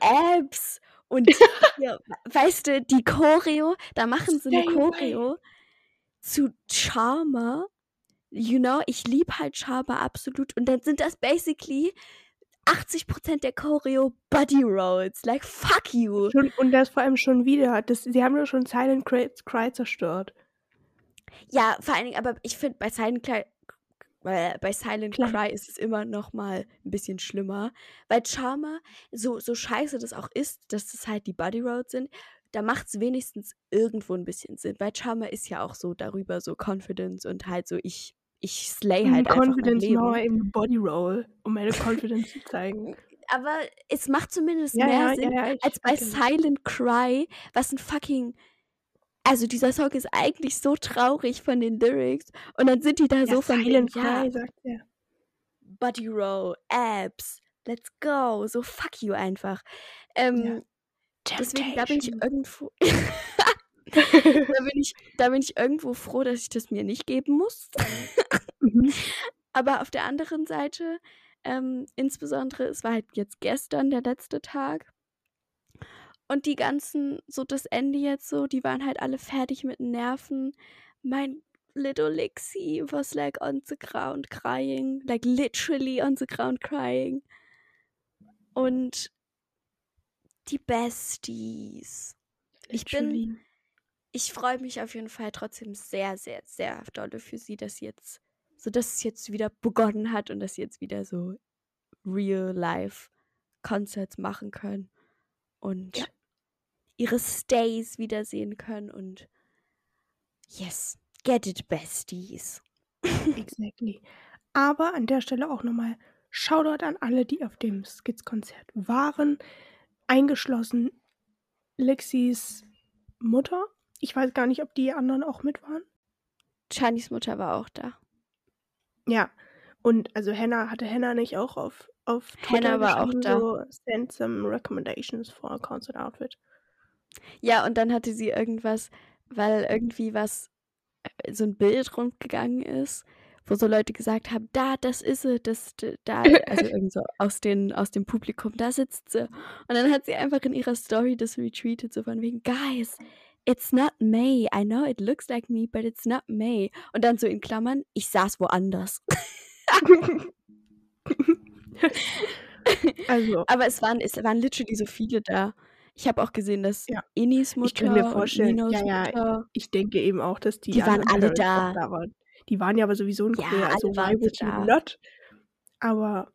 Apps und hier, weißt du, die Choreo, da machen sie eine. Choreo zu Charmer. You know, ich liebe halt Charmer absolut. Und dann sind das basically 80% der Choreo Body Rolls. Like, fuck you. Schon, und das vor allem schon wieder. Das, sie haben doch schon Silent Cry, Cry zerstört. Ja, vor allen Dingen, aber ich finde, bei Silent Cry, äh, bei Silent Klar. Cry ist es immer noch mal ein bisschen schlimmer. Weil Charmer, so, so scheiße das auch ist, dass das halt die Body Roads sind, da macht es wenigstens irgendwo ein bisschen Sinn. Weil Charmer ist ja auch so darüber so Confidence und halt so, ich, ich slay halt einfach mein Confidence Leben. Mauer im Body Roll, um meine Confidence zu zeigen. Aber es macht zumindest Ja, mehr ja, Sinn, ja, als bei. Silent Cry, was ein fucking. Also dieser Song ist eigentlich so traurig von den Lyrics und dann sind die da so von Silent ja, Cry, sagt er. Body Roll, Abs, let's go, so fuck you einfach. Ähm, deswegen, da bin ich irgendwo. da, bin ich, da bin ich irgendwo froh, dass ich das mir nicht geben muss. Mhm. Aber auf der anderen Seite, ähm, insbesondere, es war halt jetzt gestern der letzte Tag. Und die ganzen, so das Ende jetzt so, die waren halt alle fertig mit Nerven. Mein little Lixie was like on the ground crying, like literally on the ground crying. Und die Besties. Ich bin- Literally. Ich freue mich auf jeden Fall trotzdem sehr, sehr, sehr dolle für sie, dass sie jetzt, so dass es jetzt wieder begonnen hat und dass sie jetzt wieder so real life Concerts machen können. und Ja. ihre Stays wiedersehen können und yes, get it, Besties. Exactly. Aber an der Stelle auch nochmal Shoutout an alle, die auf dem Skits-Konzert waren. Eingeschlossen Lexis Mutter. Ich weiß gar nicht, ob die anderen auch mit waren. Chanis Mutter war auch da. Ja. Und also Hannah, hatte Hannah nicht auch auf, auf Twitter Hannah war auch da. so send some recommendations for a concert outfit. Ja, und dann hatte sie irgendwas, weil irgendwie was, äh, so ein Bild rumgegangen ist, wo so Leute gesagt haben, da, das ist sie, das, da, also irgend so aus, den, aus dem Publikum, da sitzt sie. Und dann hat sie einfach in ihrer Story das retweetet, so von wegen, guys, it's not May. I know it looks like me, but it's not May. Und dann so in Klammern, ich saß woanders. also, Aber es waren, es waren literally so viele da. Ich habe auch gesehen, dass Ja. Inis Mutter Ich kann mir vorstellen, ja, ja, Mutter ich denke eben auch, dass die, Die waren alle da. da waren. Die waren ja aber sowieso in Ja, Korea, also alle why would you not? Aber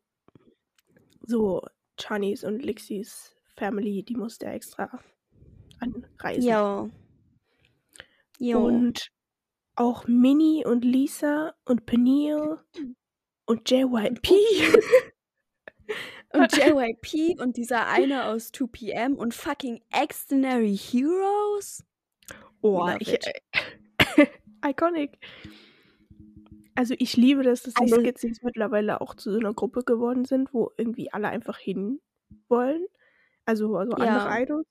so Chanis und Lixis Family, die musste extra anreisen. Jo. Jo. Und auch Minnie und Lisa und Peniel und JYP. Und JYP und dieser eine aus 2PM und fucking Extraordinary Heroes. Oh, ich, äh, iconic. Also ich liebe das, dass die Skizzies mittlerweile auch zu so einer Gruppe geworden sind, wo irgendwie alle einfach hin wollen. Also, also Ja. andere Idols.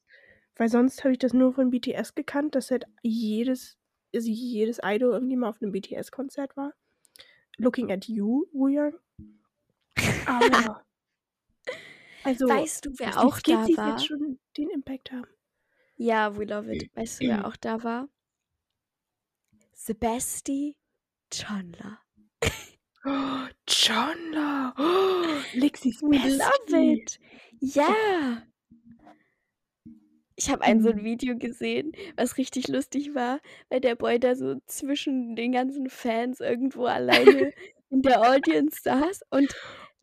Weil sonst habe ich das nur von BTS gekannt, dass halt jedes, also jedes Idol irgendwie mal auf einem BTS-Konzert war. Looking at you, Wooyoung. Aber also, weißt du, wer auch da Skizzies war? jetzt schon den Impact haben. Ja, we love it. Weißt du, wer auch da war? Sebasti Chandler. Oh, Chandler. Oh, Lexis We love it. Ja. Ich habe ein so ein Mhm. Video gesehen, was richtig lustig war, weil der Boy da so zwischen den ganzen Fans irgendwo alleine in der Audience saß und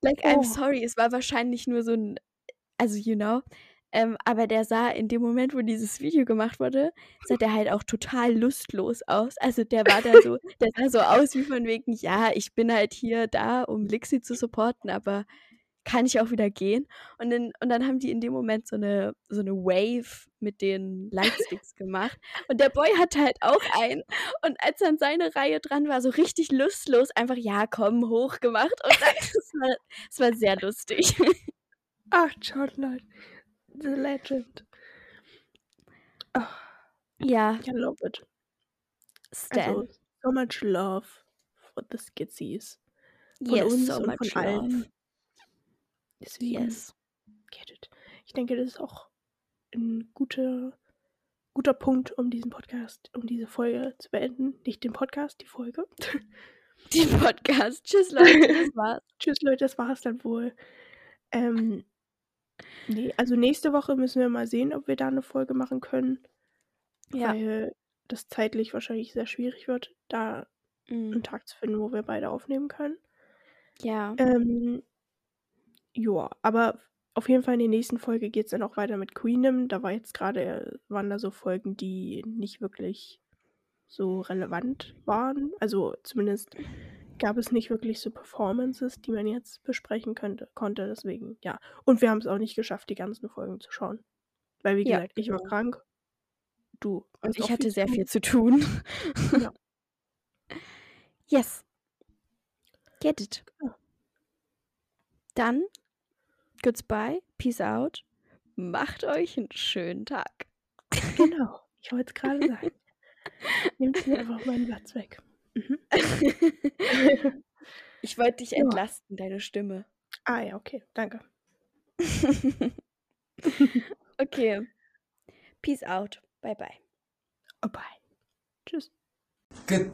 like I'm Oh. sorry, es war wahrscheinlich nur so ein also you know, ähm, aber der sah in dem Moment, wo dieses Video gemacht wurde, sah der halt auch total lustlos aus. Also der war da so, der sah so aus wie von wegen, ja, ich bin halt hier da, um Lixi zu supporten, aber kann ich auch wieder gehen? Und dann, und dann haben die in dem Moment so eine, so eine Wave mit den Lightsticks gemacht. Und der Boy hatte halt auch einen. Und als dann seine Reihe dran war, so richtig lustlos, einfach, ja, komm, hoch gemacht. Und dann, das, war, das war sehr lustig. Ach, Chandler. The Legend. Oh, ja, I love it. Stan. Also, so much love for the Skizzies. Von yes, uns so und much von allen. Deswegen, Yes. get it. Ich denke, das ist auch ein guter, guter Punkt, um diesen Podcast, um diese Folge zu beenden. Nicht den Podcast, die Folge. Die Podcast. Tschüss, Leute, das war's. Tschüss, Leute, das war es dann wohl. Ähm, nee, also nächste Woche müssen wir mal sehen, ob wir da eine Folge machen können. Ja. Weil das zeitlich wahrscheinlich sehr schwierig wird, da Mm, einen Tag zu finden, wo wir beide aufnehmen können. ja. Ähm, ja, aber auf jeden Fall in der nächsten Folge geht es dann auch weiter mit Queenem. Da war jetzt gerade, waren da so Folgen, die nicht wirklich so relevant waren. Also zumindest gab es nicht wirklich so Performances, die man jetzt besprechen könnte, konnte. Deswegen, ja. Und wir haben es auch nicht geschafft, die ganzen Folgen zu schauen. Weil, wie Ja, gesagt, ich war genau. krank. Du. Und ich hatte sehr viel zu tun. Ja. Yes. Get it. Genau. Dann, goodbye, peace out. Macht euch einen schönen Tag. Genau. Ich wollte es gerade sagen. Nehmt mir einfach meinen Platz weg. Mhm. ich wollte dich Ja. entlasten, deine Stimme. Ah ja, okay. Danke. okay. Peace out. Bye bye. Oh, bye. Tschüss. Good